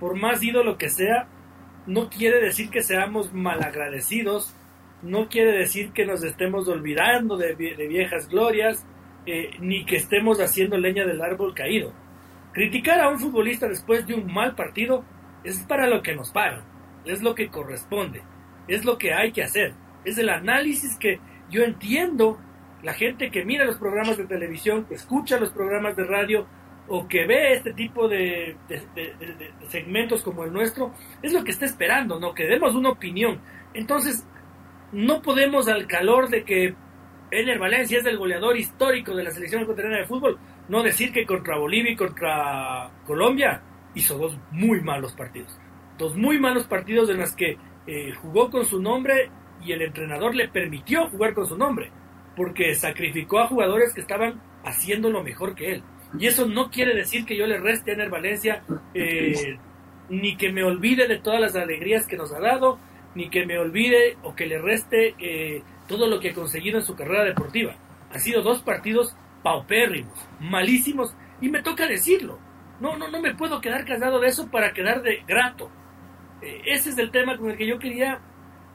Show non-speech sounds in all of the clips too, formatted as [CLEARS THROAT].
por más ídolo que sea, no quiere decir que seamos malagradecidos, no quiere decir que nos estemos olvidando de, viejas glorias, eh, ni que estemos haciendo leña del árbol caído. Criticar a un futbolista después de un mal partido es para lo que nos pagan, es lo que corresponde, es lo que hay que hacer, es el análisis que yo entiendo, la gente que mira los programas de televisión, que escucha los programas de radio, o que ve este tipo de, segmentos como el nuestro, es lo que está esperando, ¿no? Que demos una opinión. Entonces, no podemos al calor de que Ener Valencia es el goleador histórico de la selección ecuatoriana de fútbol, no decir que contra Bolivia y contra Colombia hizo dos muy malos partidos. Dos muy malos partidos en los que eh, jugó con su nombre y el entrenador le permitió jugar con su nombre, porque sacrificó a jugadores que estaban haciendo lo mejor que él. Y eso no quiere decir que yo le reste a Ener Valencia, eh, ni que me olvide de todas las alegrías que nos ha dado, ni que me olvide o que le reste eh, todo lo que ha conseguido en su carrera deportiva. Ha sido dos partidos paupérrimos, malísimos, y me toca decirlo. No, no, no me puedo quedar casado de eso para quedar de grato. Eh, ese es el tema con el que yo quería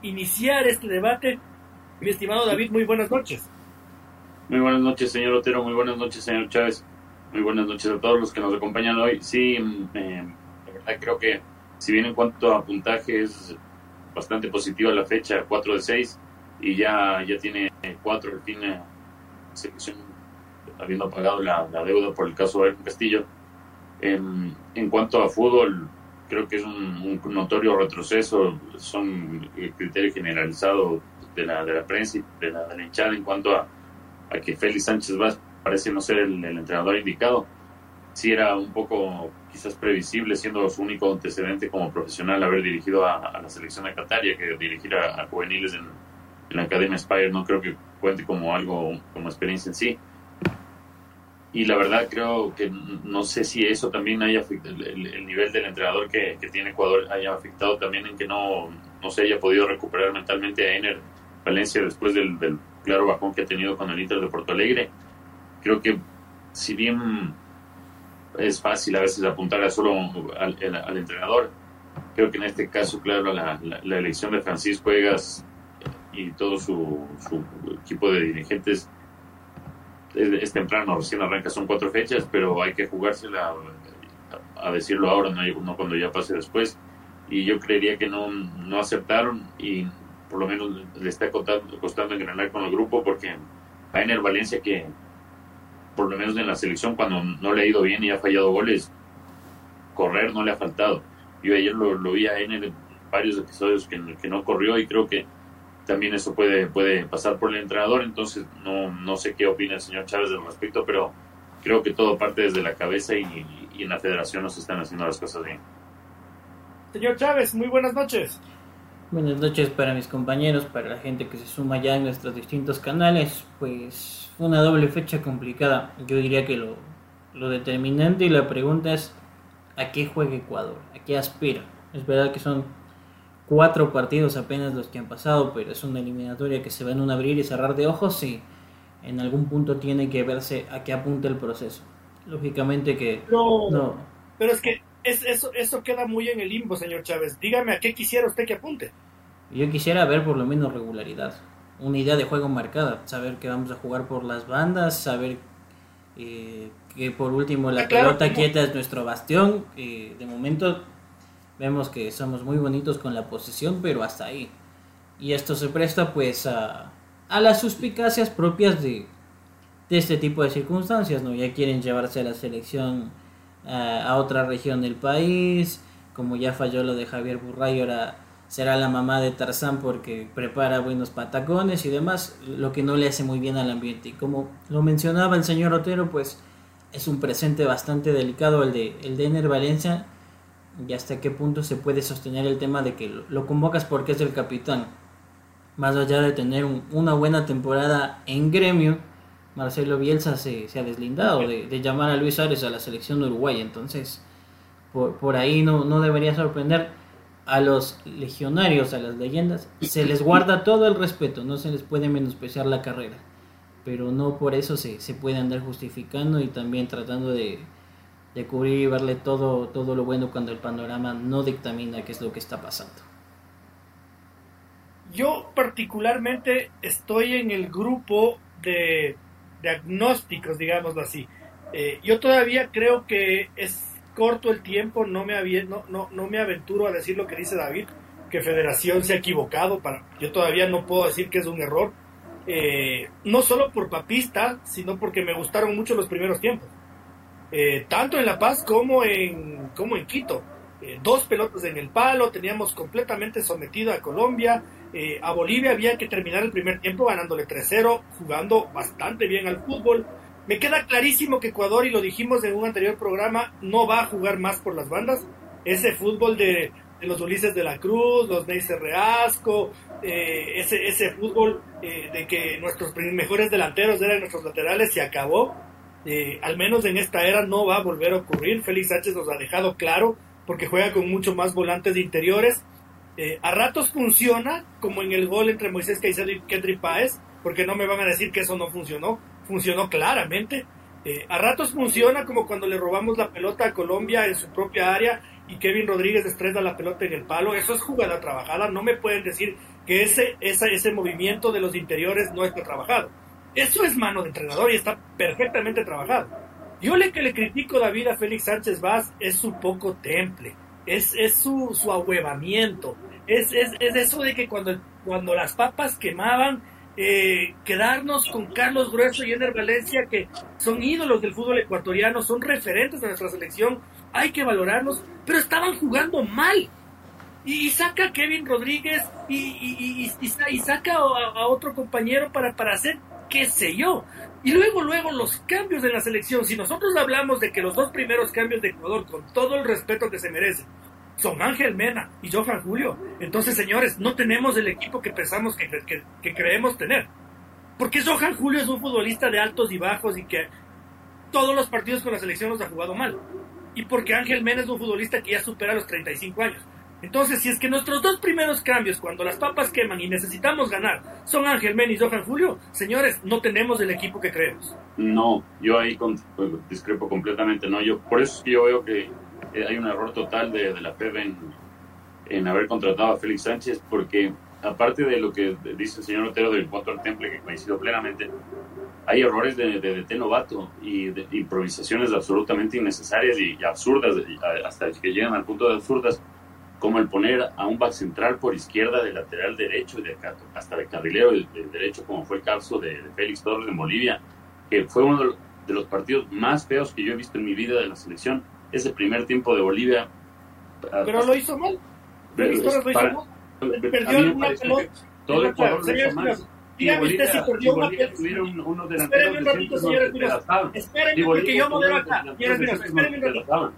iniciar este debate. Mi estimado David, muy buenas noches. Muy buenas noches, señor Otero. Muy buenas noches, señor Chávez. Muy buenas noches a todos los que nos acompañan hoy. Sí, mm, eh, de verdad creo que si bien en cuanto a puntaje es bastante positiva la fecha, 4 de 6, y ya, ya tiene 4 al fin eh, selección habiendo pagado la, deuda por el caso de Castillo. En, en, cuanto a fútbol, creo que es un, notorio retroceso, son el criterio generalizado de la, de la prensa y de la, de la hinchada en cuanto a, a que Félix Sánchez Vázquez parece no ser el, entrenador indicado. Sí era un poco quizás previsible, siendo su único antecedente como profesional haber dirigido a, la selección de Qatar y que dirigir a, juveniles en, la Academia Spire no creo que cuente como algo, como experiencia en sí. Y la verdad creo que no sé si eso también haya el, nivel del entrenador que, tiene Ecuador haya afectado también en que no, no se haya podido recuperar mentalmente a Ener Valencia después del claro bajón que ha tenido con el Inter de Porto Alegre creo que si bien es fácil a veces apuntar a solo al, entrenador, creo que en este caso, claro, la, elección de Francisco Egas y todo su, equipo de dirigentes es, temprano, recién arranca, son cuatro fechas, pero hay que jugársela a, decirlo ahora, no, cuando ya pase después. Y yo creería que no, no aceptaron y por lo menos le está costando, costando engranar con el grupo porque a Ener Valencia que por lo menos en la selección, cuando no le ha ido bien y ha fallado goles, correr no le ha faltado. Yo ayer lo, vi a en varios episodios que, que, no corrió y creo que también eso puede, puede pasar por el entrenador, entonces no, no sé qué opina el señor Chávez al respecto, pero creo que todo parte desde la cabeza y, y en la federación no se están haciendo las cosas bien. Señor Chávez, muy buenas noches. Buenas noches para mis compañeros, para la gente que se suma ya en nuestros distintos canales. Pues fue una doble fecha complicada. Yo diría que lo, lo determinante y la pregunta es ¿a qué juega Ecuador? ¿A qué aspira? Es verdad que son cuatro partidos apenas los que han pasado, pero es una eliminatoria que se va en un abrir y cerrar de ojos y en algún punto tiene que verse a qué apunta el proceso. Lógicamente que no. Pero es que es, eso, eso queda muy en el limbo, señor Chávez. Dígame a qué quisiera usted que apunte. Yo quisiera ver por lo menos regularidad, una idea de juego marcada, saber que vamos a jugar por las bandas, saber eh, que por último la ah, pelota quieta es nuestro bastión. Eh, de momento vemos que somos muy bonitos con la posición, pero hasta ahí. Y esto se presta pues a, a las suspicacias propias de, de este tipo de circunstancias, ¿no? Ya quieren llevarse a la selección a otra región del país, como ya falló lo de Javier Burray, ahora será la mamá de Tarzán porque prepara buenos patacones y demás, lo que no le hace muy bien al ambiente. Y como lo mencionaba el señor Otero, pues es un presente bastante delicado el de, el de Ener Valencia y hasta qué punto se puede sostener el tema de que lo, convocas porque es el capitán. Más allá de tener una buena temporada en gremio, Marcelo Bielsa se, se ha deslindado de, llamar a Luis Ares a la selección de Uruguay. Entonces, por, por ahí no, no debería sorprender a los legionarios, a las leyendas, se les guarda todo el respeto, no se les puede menospreciar la carrera, pero no por eso se, se puede andar justificando y también tratando de, de cubrir y verle todo, todo lo bueno cuando el panorama no dictamina qué es lo que está pasando. Yo particularmente estoy en el grupo de, diagnósticos, digámoslo así. Eh, yo todavía creo que es corto el tiempo, no me, no, no, no me aventuro a decir lo que dice David, que Federación se ha equivocado. Para, yo todavía no puedo decir que es un error, eh, no solo por papista, sino porque me gustaron mucho los primeros tiempos. Eh, tanto en La Paz como en, como en Quito. Eh, dos pelotas en el palo, teníamos completamente sometido a Colombia. Eh, a Bolivia había que terminar el primer tiempo ganándole 3-0, jugando bastante bien al fútbol. Me queda clarísimo que Ecuador, y lo dijimos en un anterior programa, no va a jugar más por las bandas. Ese fútbol de, los Ulises de la Cruz, los Neisser Reasco, ese, ese fútbol de que nuestros mejores delanteros eran nuestros laterales, se acabó eh, al menos en esta era no va a volver a ocurrir. Félix Sánchez nos ha dejado claro porque juega con mucho más volantes de interiores. Eh, a ratos funciona, como en el gol entre Moisés Caicedo y Kendry Páez, porque no me van a decir que eso no funcionó. Funcionó claramente. Eh, a ratos funciona como cuando le robamos la pelota a Colombia en su propia área y Kevin Rodríguez estrella la pelota en el palo. Eso es jugada trabajada. No me pueden decir que ese, ese, ese movimiento de los interiores no está trabajado. Eso es mano de entrenador y está perfectamente trabajado. Yo le que le critico David a Félix Sánchez Vaz es su poco temple, es, es su, su ahuevamiento, es, es, es, eso de que cuando, cuando las papas quemaban, eh, quedarnos con Carlos Grueso y Ener Valencia, que son ídolos del fútbol ecuatoriano, son referentes de nuestra selección, hay que valorarlos, pero estaban jugando mal. Y, saca a Kevin Rodríguez y, y, y saca a, otro compañero para, para hacer qué sé yo. Y luego, luego los cambios de la selección. Si nosotros hablamos de que los dos primeros cambios de Ecuador, con todo el respeto que se merecen, son Ángel Mena y Johan Julio, entonces, señores, no tenemos el equipo que pensamos que, que, creemos tener. Porque Johan Julio es un futbolista de altos y bajos y que todos los partidos con la selección los ha jugado mal. Y porque Ángel Mena es un futbolista que ya supera los 35 años. Entonces, si es que nuestros dos primeros cambios, cuando las papas queman y necesitamos ganar, son Ángel Men y Johan Julio, señores, no tenemos el equipo que creemos. No, yo ahí pues, discrepo completamente. No, yo por eso es que yo veo que eh, hay un error total de, la FEB en, haber contratado a Félix Sánchez, porque aparte de lo que dice el señor Otero del cuanto al temple, que coincido plenamente, hay errores de, de, de novato y de improvisaciones absolutamente innecesarias y, y absurdas, hasta que llegan al punto de absurdas como el poner a un back central por izquierda de lateral derecho y de, hasta de carrilero de, derecho, como fue el caso de, Félix Torres en Bolivia, que fue uno de los, partidos más feos que yo he visto en mi vida de la selección. Ese primer tiempo de Bolivia. Pero lo hizo mal. Torres lo hizo mal. Perdió una pelota. Todo el Ecuador lo hizo mal. Dígame usted si perdió una pelota. Espérenme un ratito, señores. Espérenme, porque yo modelo acá. Espérenme un ratito.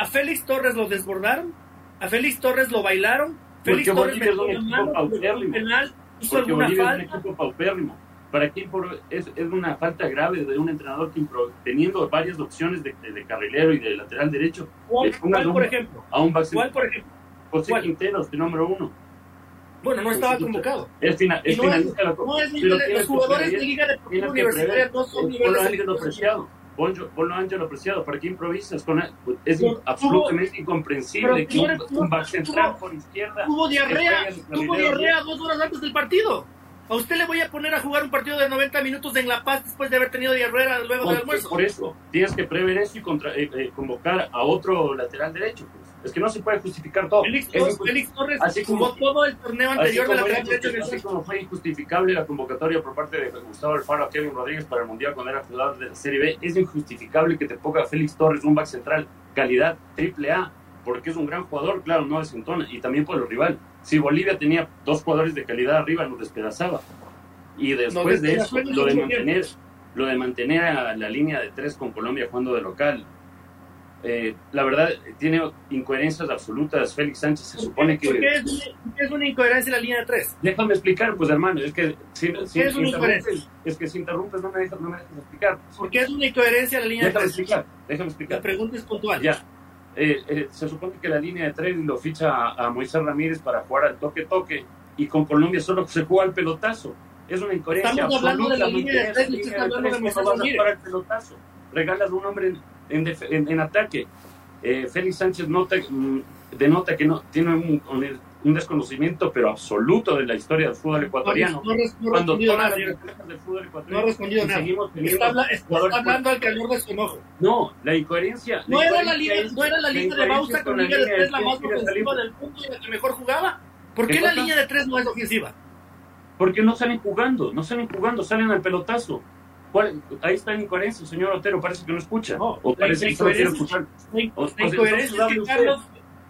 A Félix Torres lo desbordaron a Félix Torres lo bailaron. Félix Torres metió mano, penal, hizo alguna falta. Un. ¿Para qué? Es, es, una falta grave de un entrenador que teniendo varias opciones de, de, carrilero y de lateral derecho. ¿Cuál, ¿cuál por ejemplo? A un ¿Cuál por ejemplo? José ¿Cuál? Quinteros, de número uno. Bueno, no estaba convocado. Es, fina, es no finalista es, la no es Los jugadores de Liga Deportiva Universitaria no son niveles de Ponlo Ángelo Preciado, ¿para qué improvisas? Con es absolutamente incomprensible que un, un back central por izquierda. Tuvo diarrea, tuvo diarrea dos horas antes del partido. ¿A usted le voy a poner a jugar un partido de 90 minutos en La Paz después de haber tenido diarrea luego del almuerzo? Por eso, tienes que prever eso y contra, eh, eh, convocar a otro lateral derecho. Pues. Es que no se puede justificar todo. Félix, Félix Torres así como, jugó todo el torneo anterior de la derecho. Así como fue injustificable la convocatoria por parte de Gustavo Alfaro a Kevin Rodríguez para el Mundial cuando era jugador de la Serie B, es injustificable que te ponga Félix Torres un back central calidad triple A, porque es un gran jugador, claro, no desentona, y también por el rival. Si Bolivia tenía dos jugadores de calidad arriba, lo despedazaba. Y después de eso, lo de mantener, lo de mantener a la línea de tres con Colombia jugando de local, eh, la verdad, tiene incoherencias absolutas. Félix Sánchez se supone que. ¿Por qué es, una incoherencia la línea de tres? Déjame explicar, pues hermano, es que si, si, es, una interrumpes, es que si interrumpes no me dejas, no me dejas explicar. ¿Por qué es una incoherencia la línea déjame de tres? Explicar, déjame explicar. La pregunta es puntual. Ya. Eh, eh, se supone que la línea de tres lo ficha a, a, Moisés Ramírez para jugar al toque-toque y con Colombia solo se juega al pelotazo. Es una incoherencia hablando de la línea de tres. Al pelotazo. Regalas un hombre en, en, en, en ataque. Eh, Félix Sánchez nota, mm, denota que no tiene un, un, desconocimiento pero absoluto de la historia del fútbol ecuatoriano. No, no, no Cuando todas las del fútbol ecuatoriano no ha respondido nada. seguimos Está, habla, está hablando al calor de su enojo. No, la incoherencia. No la era la incoherencia línea, no era la línea de Bausa con línea de tres la más ofensiva del mundo y la que mejor jugaba. ¿Por qué, ¿Qué la pasa? línea de tres no es ofensiva? Porque no salen jugando, no salen jugando, salen al pelotazo. ¿Cuál? Ahí está la incoherencia, señor Otero, parece que no escucha. No, o la- parece la que solo quiere escuchar. La incoherencia es que. Carlos.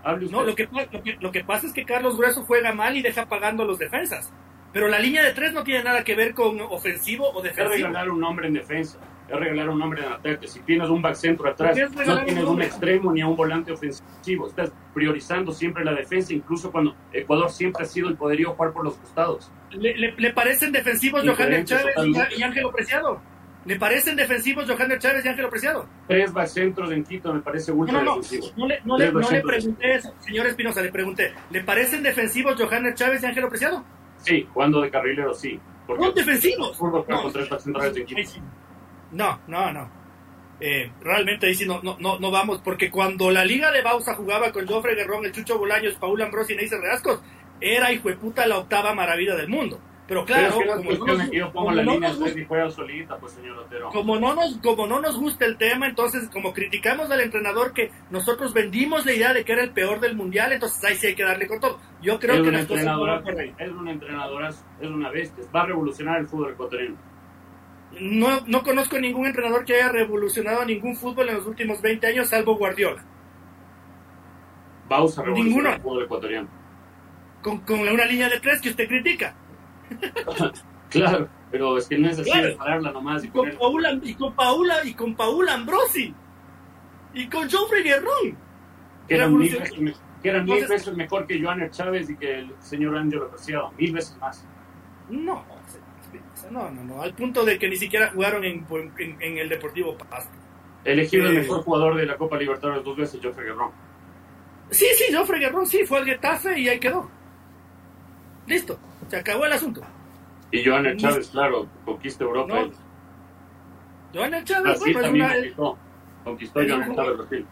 Hable usted. No, lo que, lo, que, lo que pasa es que Carlos Grueso juega mal y deja pagando a los defensas. Pero la línea de tres no tiene nada que ver con ofensivo o Es defensivo. regalar un hombre en defensa, es regalar un hombre en ataque. Si tienes un back centro atrás, ¿Por qué es no tienes un extremo ni a un volante ofensivo. Estás priorizando siempre la defensa, incluso cuando Ecuador siempre ha sido el poderío jugar por los costados. ¿Le, le, le parecen defensivos Incoherencia Chávez y, y Ángelo Preciado? ¿Le parecen defensivos Johanner Chávez y Ángelo Preciado? Tres centros en Quito me parece ultra no, no. defensivo. No le, no le, no pregunté eso, señor Espinosa, le pregunté. ¿Le parecen defensivos Johanner Chávez y Ángelo Preciado? Sí, jugando de carrilero, sí. Porque No, defensivos. No. tres de Quito. No, no, no. Eh, realmente ahí sí no, no, no, no vamos, porque cuando la Liga de Bausa jugaba con Jofre Guerrón, el Chucho Bolaños, Paul Ambrosi y Neisser Reascos, era hijo de puta la octava maravilla del mundo. Pero claro, Pero es que no es como, no nos, de que yo pongo como la no línea gusta- tres y juega solita, pues señor Otero. como no nos como no nos gusta el tema, entonces como criticamos al entrenador que nosotros vendimos la idea de que era el peor del mundial, entonces ahí sí hay que darle con todo. Yo creo es que las cosas es un entrenador, es una bestia, va a revolucionar el fútbol ecuatoriano. No, no conozco ningún entrenador que haya revolucionado ningún fútbol en los últimos 20 años, salvo Guardiola. Va a revolucionar Ninguno. el fútbol ecuatoriano. Con, con una línea de tres que usted critica. [LAUGHS] Claro, pero es que no es así Claro. de pararla nomás y Y con poner... Paula, y con Paula, y con Paula Ambrosi. Y con Joffrey Guerrón. que eran mil veces, me- que eran mil Entonces- veces mejor que Joanner Chávez y que el señor Ángelo Preciado, mil veces más. No, no, no, no, al punto de que ni siquiera jugaron en, en, en el Deportivo Pasto. Elegido el mejor jugador de la Copa Libertadores dos veces, Joffrey Guerrón. Sí, sí, Joffrey Guerrón sí, fue al Getafe y ahí quedó. Listo, se acabó el asunto. Y Ni- Chávez, claro, conquista Europa. No, Joana Chávez, Brasil bueno, es también una, conquistó. Conquistó un- Chávez Brasil.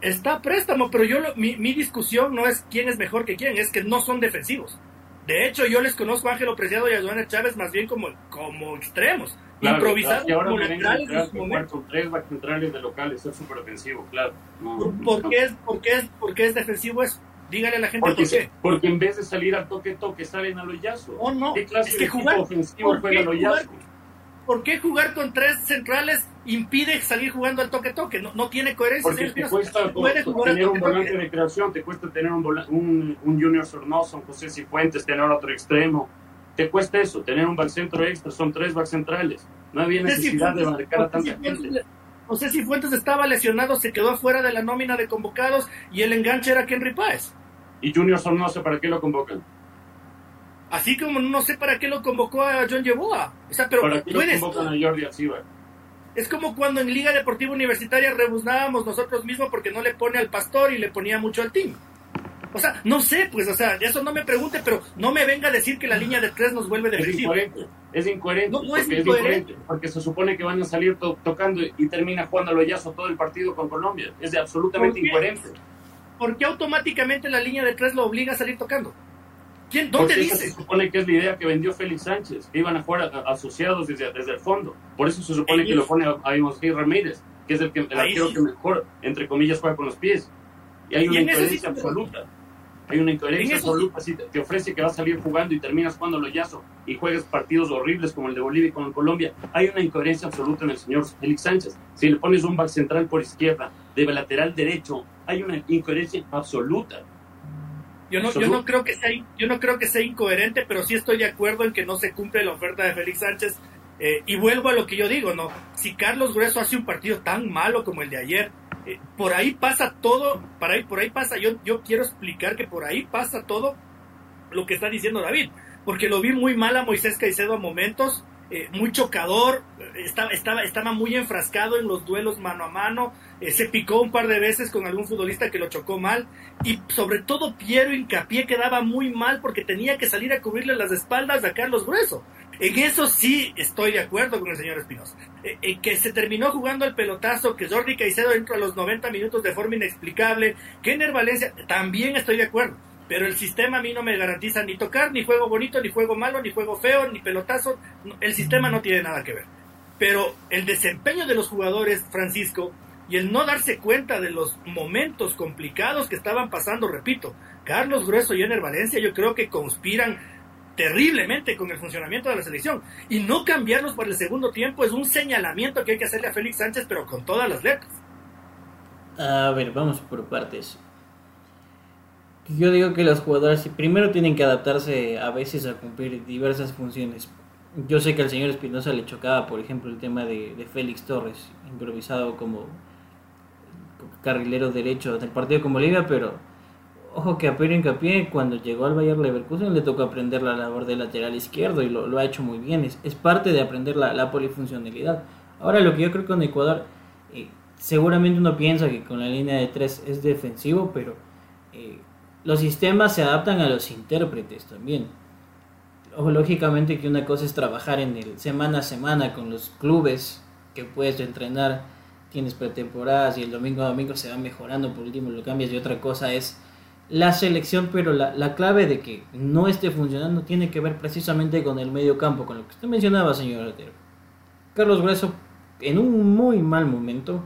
está préstamo, pero yo lo- mi, mi discusión no es quién es mejor que quién, es que no son defensivos. De hecho, yo les conozco a Ángelo Preciado y a Joana Chávez más bien como, como extremos. Claro, improvisados como laterales en su momento. tres centrales de locales es súper defensivo, claro. No, ¿Por, no, por no. qué es, por, qué es, ¿Por qué es defensivo eso? Dígale a la gente Porque, por qué. porque en vez de salir al toque-toque salen a loyazo. Oh, no. ¿Qué clase Es que de jugar- ofensivo ¿por juega qué loyazo? ¿Por qué jugar con tres centrales impide salir jugando al toque-toque? No, no tiene coherencia. Porque te cuesta al tener un volante de creación, te cuesta tener un, un, un Junior Sornosa, un José Cifuentes, tener otro extremo. Te cuesta eso, tener un back centro extra, son tres back centrales. No había necesidad de marcar a tanta gente. Fuentes- No sé si Fuentes estaba lesionado, se quedó fuera de la nómina de convocados y el enganche era Henry Páez. Y Junior Sornosa, ¿para qué lo convocan? Así como no sé para qué lo convocó a John Yeboah. O sea, pero ¿Para qué no lo convocan a Jordi Alcibar? Es como cuando en Liga Deportiva Universitaria rebuznábamos nosotros mismos porque no le pone al pastor y le ponía mucho al team. O sea, no sé, pues, o sea, eso no me pregunte, pero no me venga a decir que la línea de tres nos vuelve Es defensiva. incoherente, es incoherente, No, no es incoherente. porque se supone que van a salir to- tocando y termina jugando a loyazo todo el partido con Colombia. Es de absolutamente incoherente. ¿Por qué automáticamente la línea de tres lo obliga a salir tocando? ¿Quién, ¿Dónde dice? se supone que es la idea que vendió Félix Sánchez, que iban a jugar a- a- asociados desde, desde el fondo. Por eso se supone Ahí que es- lo pone a, a Ramírez, que es el, que, el arquero sí. que mejor, entre comillas, juega con los pies. Y hay una te- absoluta. Hay una incoherencia absoluta. Si te, ofrece que vas a salir jugando y terminas jugando loyazo y juegas partidos horribles como el de Bolivia y con Colombia, hay una incoherencia absoluta en el señor Félix Sánchez. Si le pones un back central por izquierda, de lateral derecho, hay una incoherencia absoluta. Yo no, yo no creo que sea, yo no creo que sea incoherente, pero sí estoy de acuerdo en que no se cumple la oferta de Félix Sánchez. Eh, y vuelvo a lo que yo digo, ¿no? Si Carlos Grueso hace un partido tan malo como el de ayer, eh, por ahí pasa todo, por ahí, por ahí pasa, yo, yo quiero explicar que por ahí pasa todo lo que está diciendo David, porque lo vi muy mal a Moisés Caicedo a momentos, eh, muy chocador, estaba, estaba, estaba muy enfrascado en los duelos mano a mano, eh, se picó un par de veces con algún futbolista que lo chocó mal, y sobre todo Piero Incapié quedaba muy mal porque tenía que salir a cubrirle las espaldas a Carlos Grueso. En eso sí estoy de acuerdo con el señor Espinosa. Eh, que se terminó jugando el pelotazo, que Jordi Caicedo entró a los 90 minutos de forma inexplicable, que Valencia, también estoy de acuerdo. Pero el sistema a mí no me garantiza ni tocar, ni juego bonito, ni juego malo, ni juego feo, ni pelotazo. El sistema no tiene nada que ver. Pero el desempeño de los jugadores, Francisco, y el no darse cuenta de los momentos complicados que estaban pasando, repito, Carlos Grueso y Ener Valencia, yo creo que conspiran terriblemente con el funcionamiento de la selección. Y no cambiarlos para el segundo tiempo es un señalamiento que hay que hacerle a Félix Sánchez, pero con todas las letras. A ver, vamos por partes. Yo digo que los jugadores primero tienen que adaptarse a veces a cumplir diversas funciones. Yo sé que al señor Espinosa le chocaba, por ejemplo, el tema de, de Félix Torres, improvisado como carrilero derecho del partido con Bolivia, pero Ojo que a Pedro Incapié cuando llegó al Bayern Leverkusen le tocó aprender la labor de lateral izquierdo y lo, ha hecho muy bien. Es, es parte de aprender la, polifuncionalidad. Ahora lo que yo creo que con Ecuador, eh, seguramente uno piensa que con la línea de tres es defensivo, pero eh, los sistemas se adaptan a los intérpretes también. Ojo, lógicamente que una cosa es trabajar en el semana a semana con los clubes que puedes entrenar, tienes pretemporadas y el domingo a domingo se va mejorando, por último lo cambias y otra cosa es la selección, pero la, la, clave de que no esté funcionando tiene que ver precisamente con el medio campo, con lo que usted mencionaba, señor Otero. Carlos Grueso, en un muy mal momento,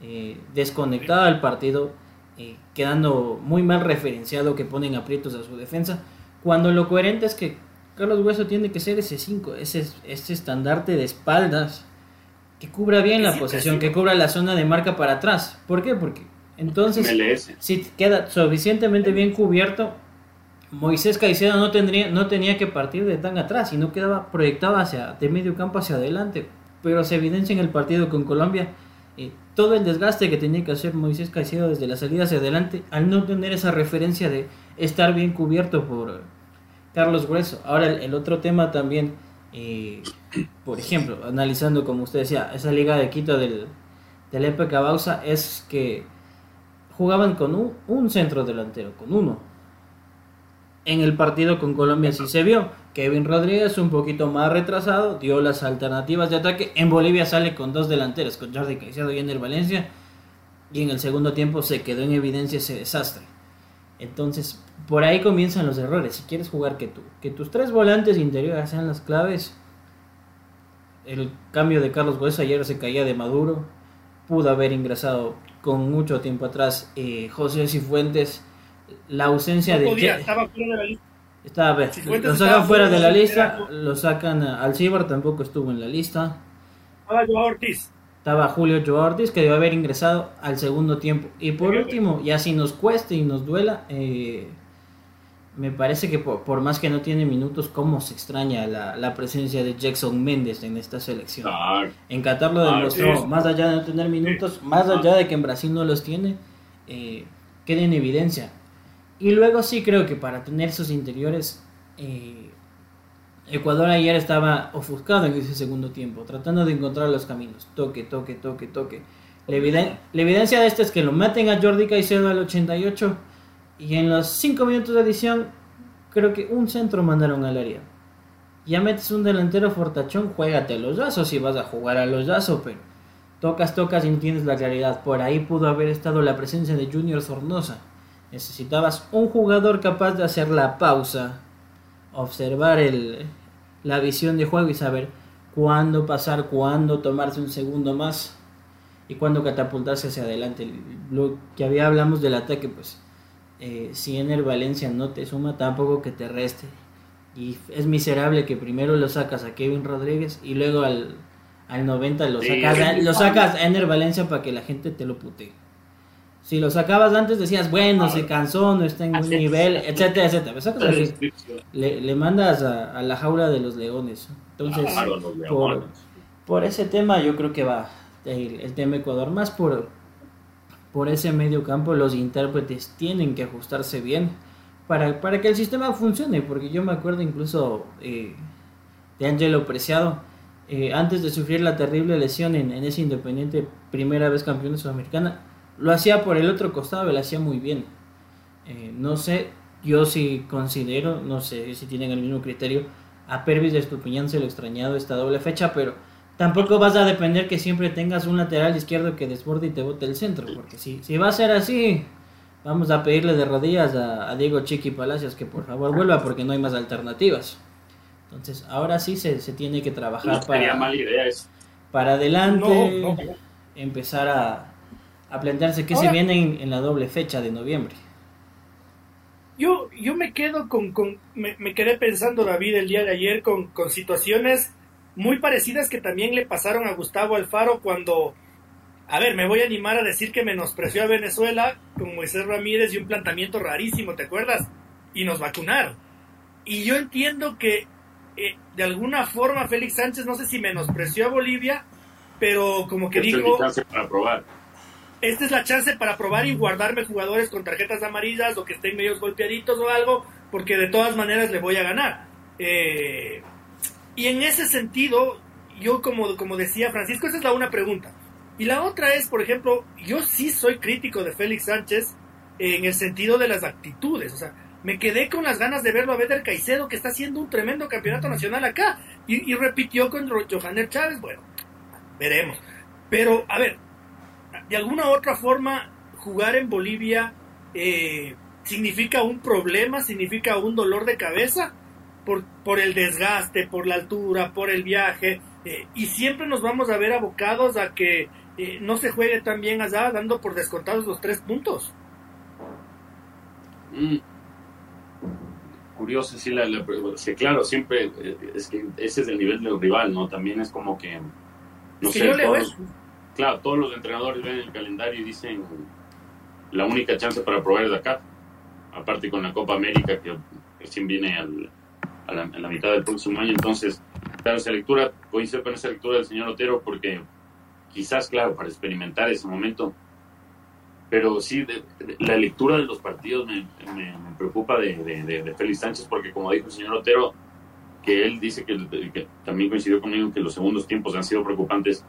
eh, desconectado del partido, eh, quedando muy mal referenciado, que ponen aprietos a su defensa, cuando lo coherente es que Carlos Grueso tiene que ser ese 5, ese, ese estandarte de espaldas, que cubra bien la posesión, que cubra la zona de marca para atrás. ¿Por qué? Porque entonces, si queda suficientemente bien cubierto, Moisés Caicedo no, tendría, no tenía que partir de tan atrás, sino quedaba proyectado hacia, de medio campo hacia adelante. Pero se evidencia en el partido con Colombia eh, todo el desgaste que tenía que hacer Moisés Caicedo desde la salida hacia adelante al no tener esa referencia de estar bien cubierto por Carlos Grueso. Ahora, el, otro tema también, eh, por ejemplo, analizando como usted decía, esa liga de Quito del, del Bausa, es que jugaban con un, centro delantero, con uno. En el partido con Colombia sí se vio. Kevin Rodríguez un poquito más retrasado, dio las alternativas de ataque. En Bolivia sale con dos delanteros, con Jordi Caicedo y Ender Valencia. Y en el segundo tiempo se quedó en evidencia ese desastre. Entonces, por ahí comienzan los errores. Si quieres jugar que, tú, que tus tres volantes interiores sean las claves. El cambio de Carlos Hueso ayer se caía de Maduro. Pudo haber ingresado con mucho tiempo atrás eh, José Cifuentes, la ausencia de... estaba fuera de la lista. Estaba, lo sacan fuera de la lista, lo sacan al Cibar, tampoco estuvo en la lista. Estaba Joao Ortiz. Estaba Julio Joao Ortiz, que debe haber ingresado al segundo tiempo. Y por último, y así nos cueste y nos duela, eh, me parece que por, más que no tiene minutos, cómo se extraña la, presencia de Jackson Méndez en esta selección. En Qatar lo demostró, más allá de no tener minutos, más allá de que en Brasil no los tiene, eh, queda en evidencia. Y luego sí creo que para tener sus interiores, eh, Ecuador ayer estaba ofuscado en ese segundo tiempo, tratando de encontrar los caminos. Toque, toque, toque, toque. La, la evidencia de esto es que lo maten a Jordi Caicedo al 88 y en los 5 minutos de edición, creo que un centro mandaron al área. Ya metes un delantero fortachón, juégate a los yazos si vas a jugar a los yazos, pero tocas, tocas y no tienes la claridad. Por ahí pudo haber estado la presencia de Junior Sornosa. Necesitabas un jugador capaz de hacer la pausa, observar el, la visión de juego y saber cuándo pasar, cuándo tomarse un segundo más y cuándo catapultarse hacia adelante. Lo que había hablamos del ataque, pues eh, si en el Valencia no te suma, tampoco que te reste. Y es miserable que primero lo sacas a Kevin Rodríguez y luego al, al 90 lo sacas, a, lo sacas a Ener Valencia para que la gente te lo pute. Si lo sacabas antes decías, bueno, se cansó, no está en buen nivel, etcétera, etcétera. le, le, mandas a, la jaula de los leones. Entonces, por, por, ese tema yo creo que va el, el, tema Ecuador. Más por, por ese medio campo, los intérpretes tienen que ajustarse bien para, para que el sistema funcione. Porque yo me acuerdo incluso eh, de Angelo Preciado, eh, antes de sufrir la terrible lesión en, en ese Independiente, primera vez campeón de Sudamericana lo hacía por el otro costado, lo hacía muy bien. Eh, no sé, yo sí considero, no sé si tienen el mismo criterio, a Pervis de Estupiñán se lo extrañado esta doble fecha, pero tampoco vas a depender que siempre tengas un lateral izquierdo que desborde y te bote el centro, porque si, si va a ser así, vamos a pedirle de rodillas a, Diego Chiqui Palacios que por favor vuelva porque no hay más alternativas. Entonces, ahora sí se, se tiene que trabajar para, para adelante, empezar a, a plantearse que se viene en, la doble fecha de noviembre. Yo, yo me quedo con, con me, quedé pensando David el día de ayer con, con situaciones muy parecidas que también le pasaron a Gustavo Alfaro cuando, a ver, me voy a animar a decir que menospreció a Venezuela con Moisés Ramírez y un planteamiento rarísimo, ¿te acuerdas? Y nos vacunaron. Y yo entiendo que eh, de alguna forma Félix Sánchez, no sé si menospreció a Bolivia, pero como que dijo... Para probar esta es la chance para probar y guardarme jugadores con tarjetas amarillas o que estén medios golpeaditos o algo, porque de todas maneras le voy a ganar. Eh, y en ese sentido, yo como, como decía Francisco, esa es la una pregunta. Y la otra es, por ejemplo, yo sí soy crítico de Félix Sánchez en el sentido de las actitudes. O sea, me quedé con las ganas de verlo a Beder Caicedo, que está haciendo un tremendo campeonato nacional acá. Y, y repitió con Johanner Chávez. Bueno, veremos. Pero, a ver, de alguna otra forma, jugar en Bolivia eh, significa un problema, significa un dolor de cabeza por, por el desgaste, por la altura, por el viaje, eh, y siempre nos vamos a ver abocados a que eh, no se juegue tan bien allá, dando por descontados los tres puntos. Mm. Curioso, sí, la, claro, siempre es que ese es el nivel del rival, ¿no? También es como que, no sé, claro, todos los entrenadores ven el calendario y dicen la única chance para probar es acá. Aparte con la Copa América que recién viene al, a, la, la, mitad del próximo año. Entonces, claro, esa lectura, coincido con esa lectura del señor Otero porque quizás, claro, para experimentar ese momento. Pero sí, la lectura de los partidos me, me, preocupa de, de, Félix Sánchez porque como dijo el señor Otero, que él dice que, que también coincidió conmigo que los segundos tiempos han sido preocupantes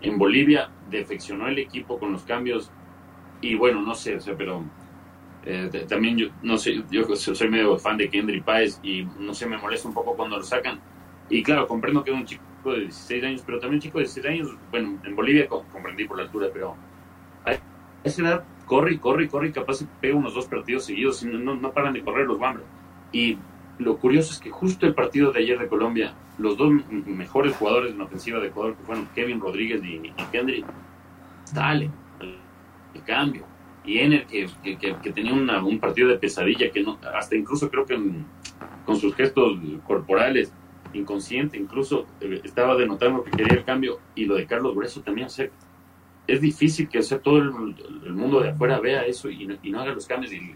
en Bolivia defeccionó el equipo con los cambios y bueno, no sé, o sea, pero eh, también yo, no sé, yo soy medio fan de Kendry Páez y no sé, me molesta un poco cuando lo sacan. Y claro, comprendo que es un chico de 16 años, pero también un chico de 16 años, bueno, en Bolivia comprendí por la altura, pero a esa edad corre y corre y corre y capaz pega unos dos partidos seguidos y no, no, paran de correr los Bambros. Y lo curioso es que justo el partido de ayer de Colombia, los dos mejores jugadores en ofensiva de Ecuador, que fueron Kevin Rodríguez y, y Kendry, dale, el, cambio. Y Ener, que, que, tenía un partido de pesadilla, que no, hasta incluso creo que con sus gestos corporales, inconsciente, incluso eh, estaba denotando que quería el cambio. Y lo de Carlos Grueso también, o es difícil que sea, todo el, mundo de afuera vea eso y no, haga los cambios. Y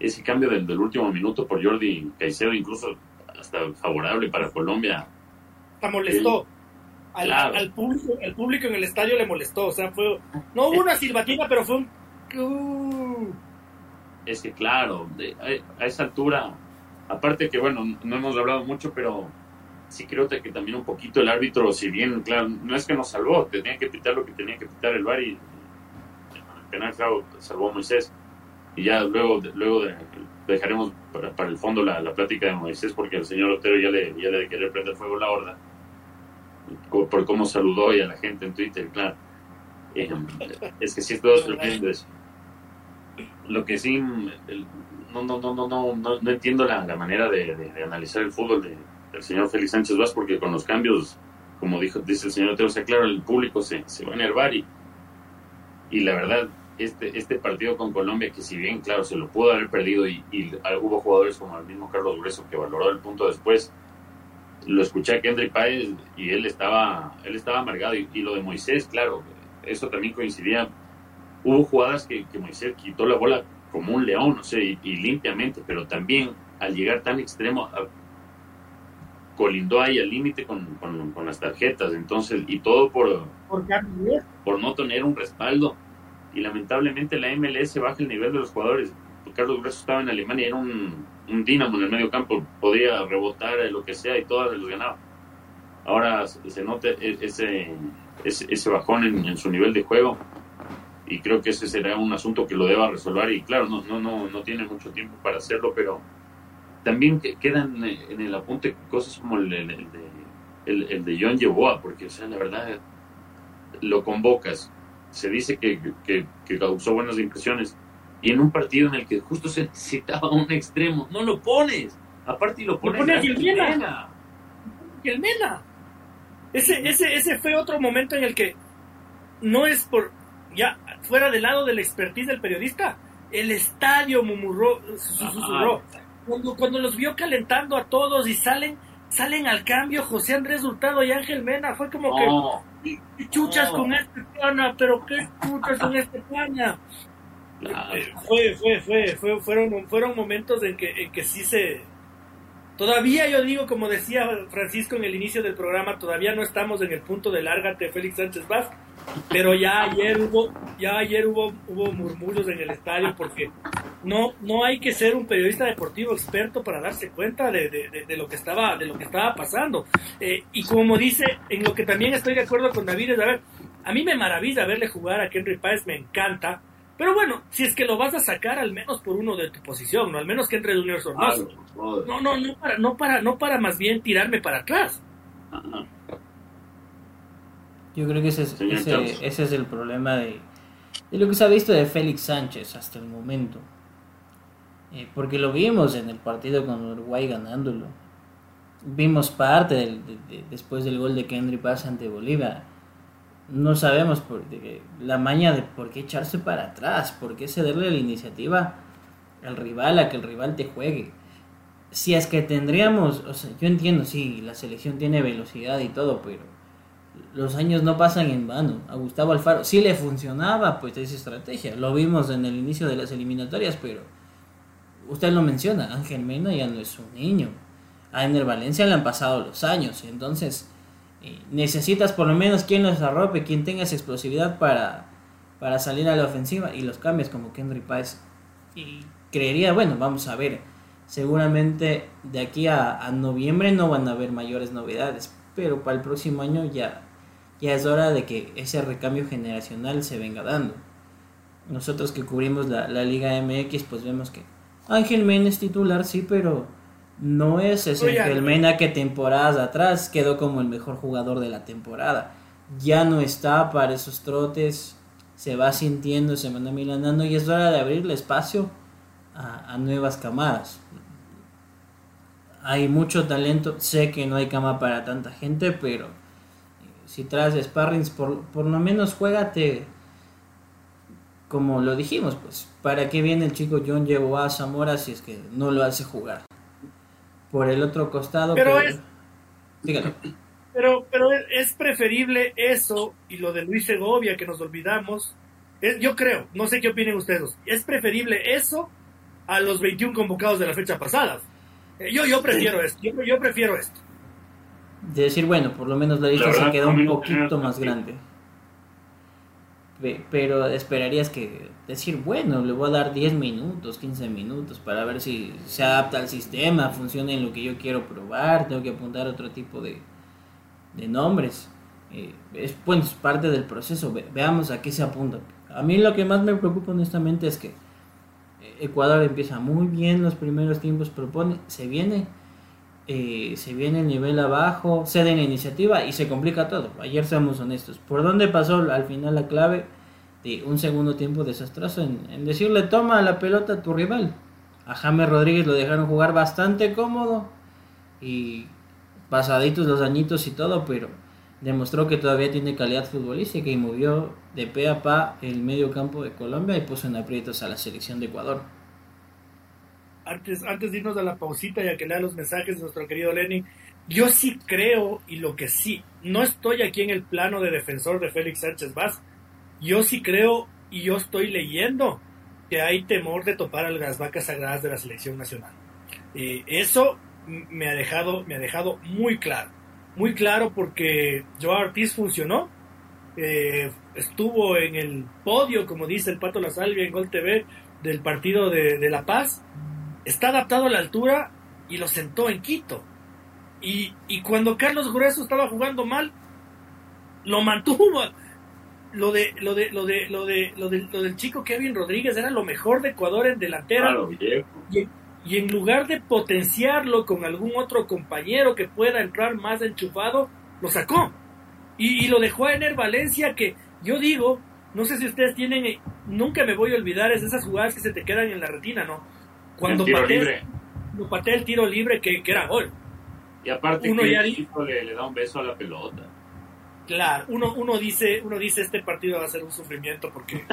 ese cambio del, del, último minuto por Jordi Caicedo, incluso hasta favorable para Colombia. Te molestó. al, público, el público en el estadio le molestó. O sea, fue. No hubo una [LAUGHS] silbatina, pero fue un. Es que, claro, a, esa altura, aparte que, bueno, no hemos hablado mucho, pero sí creo que también un poquito el árbitro, si bien, claro, no es que nos salvó, tenía que pitar lo que tenía que pitar el bar y el penal, claro, salvó a Moisés y ya luego, luego dejaremos para, el fondo la, plática de Moisés porque el señor Otero ya le, ya le querer prender fuego la horda por, cómo saludó y a la gente en Twitter, claro. Eh, es que sí es todo tremendo eso. Lo que sí, no, no, no, no, no, no, entiendo la, manera de, analizar el fútbol del señor Félix Sánchez Vaz porque con los cambios, como dijo, dice el señor Otero, o sea, claro, el público se, se va a enervar y, y la verdad, este, este partido con Colombia, que si bien, claro, se lo pudo haber perdido y, hubo jugadores como el mismo Carlos Grueso que valoró el punto después, lo escuché a Kendrick Páez y él estaba, él estaba amargado. Y, lo de Moisés, claro, eso también coincidía hubo jugadas que, que Moisés quitó la bola como un león, no sé, y, limpiamente, pero también al llegar tan extremo, colindó ahí al límite con, con, las tarjetas, entonces, y todo por, por, no tener un respaldo. Y lamentablemente la MLS baja el nivel de los jugadores. Carlos Grueso estaba en Alemania, era un, un dínamo en el medio campo, podía rebotar lo que sea y todas los ganaba. Ahora se nota e, ese, ese, ese bajón en, en, su nivel de juego. Y creo que ese será un asunto que lo deba resolver. Y claro, no, no, no, no tiene mucho tiempo para hacerlo, pero también quedan en el apunte cosas como el, el, de, el, de John Yeboah, porque o sea, la verdad lo convocas, se dice que, que, causó buenas impresiones. Y en un partido en el que justo se necesitaba un extremo, no lo pones, aparte y lo pones. Pone a Mena. Ese, ese, ese fue otro momento en el que no es por ya fuera del lado de la expertise del periodista, el estadio murmuró, susurró. Cuando, cuando los vio calentando a todos y salen salen al cambio José Andrés Hurtado y Ángel Mena, fue como que ¿qué chuchas con este pana, pero qué chuchas con este pana. Eh, fue, fue, fue, fue, fueron, fueron momentos en que, en que sí se, Todavía yo digo, como decía Francisco en el inicio del programa, todavía no estamos en el punto de lárgate Félix Sánchez Vázquez, pero ya ayer hubo, ya ayer hubo, hubo murmullos en el estadio porque no, no hay que ser un periodista deportivo experto para darse cuenta de, de, lo que estaba, de lo que estaba pasando. Eh, y como dice, en lo que también estoy de acuerdo con David es, a ver, a mí me maravilla verle jugar a Henry Páez, me encanta, pero bueno, si es que lo vas a sacar al menos por uno de tu posición, ¿no? Al menos que entre Junior Sornoso. No, no, no para, no para, no para más bien tirarme para atrás. Yo creo que ese es, ese, es el problema de, de, lo que se ha visto de Félix Sánchez hasta el momento. Eh, porque lo vimos en el partido con Uruguay ganándolo. Vimos parte del, después del gol de Kendry Paz ante Bolivia no sabemos por, la maña de por qué echarse para atrás, por qué cederle la iniciativa al rival, a que el rival te juegue. Si es que tendríamos, o sea, yo entiendo, sí, la selección tiene velocidad y todo, pero los años no pasan en vano. A Gustavo Alfaro sí le funcionaba pues esa estrategia. Lo vimos en el inicio de las eliminatorias, pero usted lo menciona, Ángel Mena ya no es un niño. A Ener Valencia le han pasado los años, entonces necesitas por lo menos quien los arrope, quien tenga esa explosividad para, para salir a la ofensiva y los cambios como Kendry Páez. Y creería, bueno, vamos a ver, seguramente de aquí a, noviembre no van a haber mayores novedades, pero para el próximo año ya, ya es hora de que ese recambio generacional se venga dando. Nosotros que cubrimos la, la Liga MX, pues vemos que Ángel Men es titular, sí, pero no es ese el Mena que temporadas atrás quedó como el mejor jugador de la temporada. Ya no está para esos trotes, se va sintiendo, se manda milanando y es hora de abrirle espacio a, nuevas camadas. Hay mucho talento, sé que no hay cama para tanta gente, pero eh, si traes sparrings, por, por lo menos juégate como lo dijimos, pues, ¿para qué viene el chico John llevó a Zamora si es que no lo hace jugar? Por el otro costado. Pero es. Pero, pero es preferible eso y lo de Luis Segovia que nos olvidamos. yo creo, no sé qué opinen ustedes. Es preferible eso a los 21 convocados de la fecha pasada. Eh, yo, yo prefiero esto. Yo, prefiero esto. De decir, bueno, por lo menos la lista se quedó un poquito más grande pero esperarías que decir, bueno, le voy a dar 10 minutos, 15 minutos para ver si se adapta al sistema, funciona en lo que yo quiero probar, tengo que apuntar otro tipo de, de nombres. Eh, es bueno, es parte del proceso, veamos a qué se apunta. A mí lo que más me preocupa honestamente es que Ecuador empieza muy bien los primeros tiempos, propone, se viene eh, se viene el nivel abajo, cede la iniciativa y se complica todo. Ayer seamos honestos. ¿Por dónde pasó al final la clave de un segundo tiempo desastroso? En, decirle toma la pelota a tu rival. A James Rodríguez lo dejaron jugar bastante cómodo y pasaditos los añitos y todo, pero demostró que todavía tiene calidad futbolística y movió de pe a pa el medio campo de Colombia y puso en aprietos a la selección de Ecuador antes, antes de irnos a la pausita y a que lea los mensajes de nuestro querido Lenin, yo sí creo, y lo que sí, no estoy aquí en el plano de defensor de Félix Sánchez Vaz, yo sí creo y yo estoy leyendo que hay temor de topar a las vacas sagradas de la selección nacional. Eh, eso me ha dejado, me ha dejado muy claro, muy claro porque Joao Ortiz funcionó, eh, estuvo en el podio, como dice el Pato La Salvia en Gol TV del partido de, de La Paz, está adaptado a la altura y lo sentó en Quito. Y, y cuando Carlos Grueso estaba jugando mal, lo mantuvo. Lo de, lo de, lo de, lo de, lo de, lo del chico Kevin Rodríguez era lo mejor de Ecuador en delantera. Claro. Y, y en lugar de potenciarlo con algún otro compañero que pueda entrar más enchufado, lo sacó. Y, y lo dejó a Ener Valencia, que yo digo, no sé si ustedes tienen, nunca me voy a olvidar, es esas jugadas que se te quedan en la retina, ¿no? Cuando El tiro patea, libre. cuando patea el tiro libre, que, que era gol. Y aparte Uno ya chico le, le da un beso a la pelota. Claro, uno, uno dice, uno dice este partido va a ser un sufrimiento porque,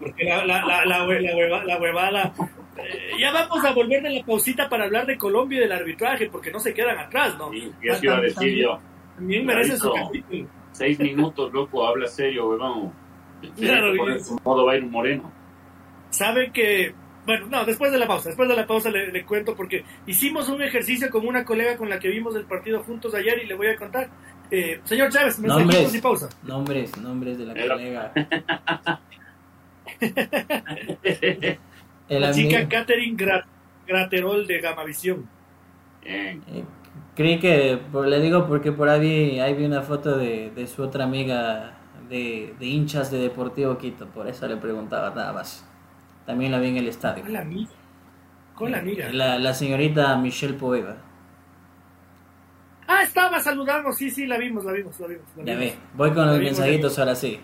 porque la, la, la, la, hue- la hueva- la huevada. eh, ya vamos a volver de la pausita para hablar de Colombia y del arbitraje, porque no se quedan atrás, ¿no? Eso iba a decir yo. También merece su capítulo. Seis minutos, loco, habla serio, huevón. Claro, Por bien. eso, modo Byron Moreno. Saben que, bueno, no, después de la pausa, después de la pausa le, le cuento porque hicimos un ejercicio con una colega con la que vimos el partido juntos ayer y le voy a contar. Eh, señor Chávez, Nombres. y pausa. Nombres, nombres de la colega. [LAUGHS] El La chica Catherine Gra- Graterol de Gamavisión. Eh, creí que, por- le digo porque por ahí vi, ahí vi una foto de, de su otra amiga de, de hinchas de Deportivo Quito, por eso le preguntaba nada más. También la vi en el estadio. Con la amiga. Con la amiga. La, la señorita Michelle Poeva. Ah, estaba saludando, sí, sí, la vimos, la vimos, la vimos. La Ya ve, voy con La los vimos, mensajitos ahora sí.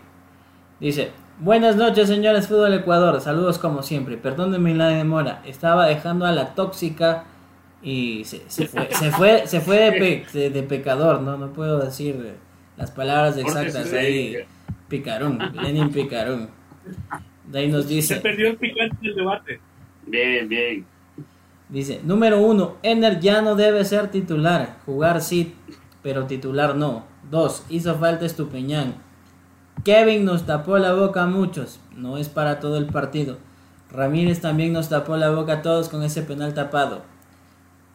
Dice, buenas noches señores Fútbol Ecuador, saludos como siempre, perdónenme la demora, estaba dejando a la tóxica y se, se fue, se fue, se fue de, pe- [LAUGHS] de- de pecador, ¿no? No puedo decir eh, las palabras exactas ahí. Picarón, Lenin Picarón. De ahí nos Se dice, perdió el picante del debate. Bien, bien. Dice, número uno, Ener ya no debe ser titular. Jugar sí, pero titular no. Dos, hizo falta Estupiñán. Kevin nos tapó la boca a muchos. No es para todo el partido. Ramírez también nos tapó la boca a todos con ese penal tapado.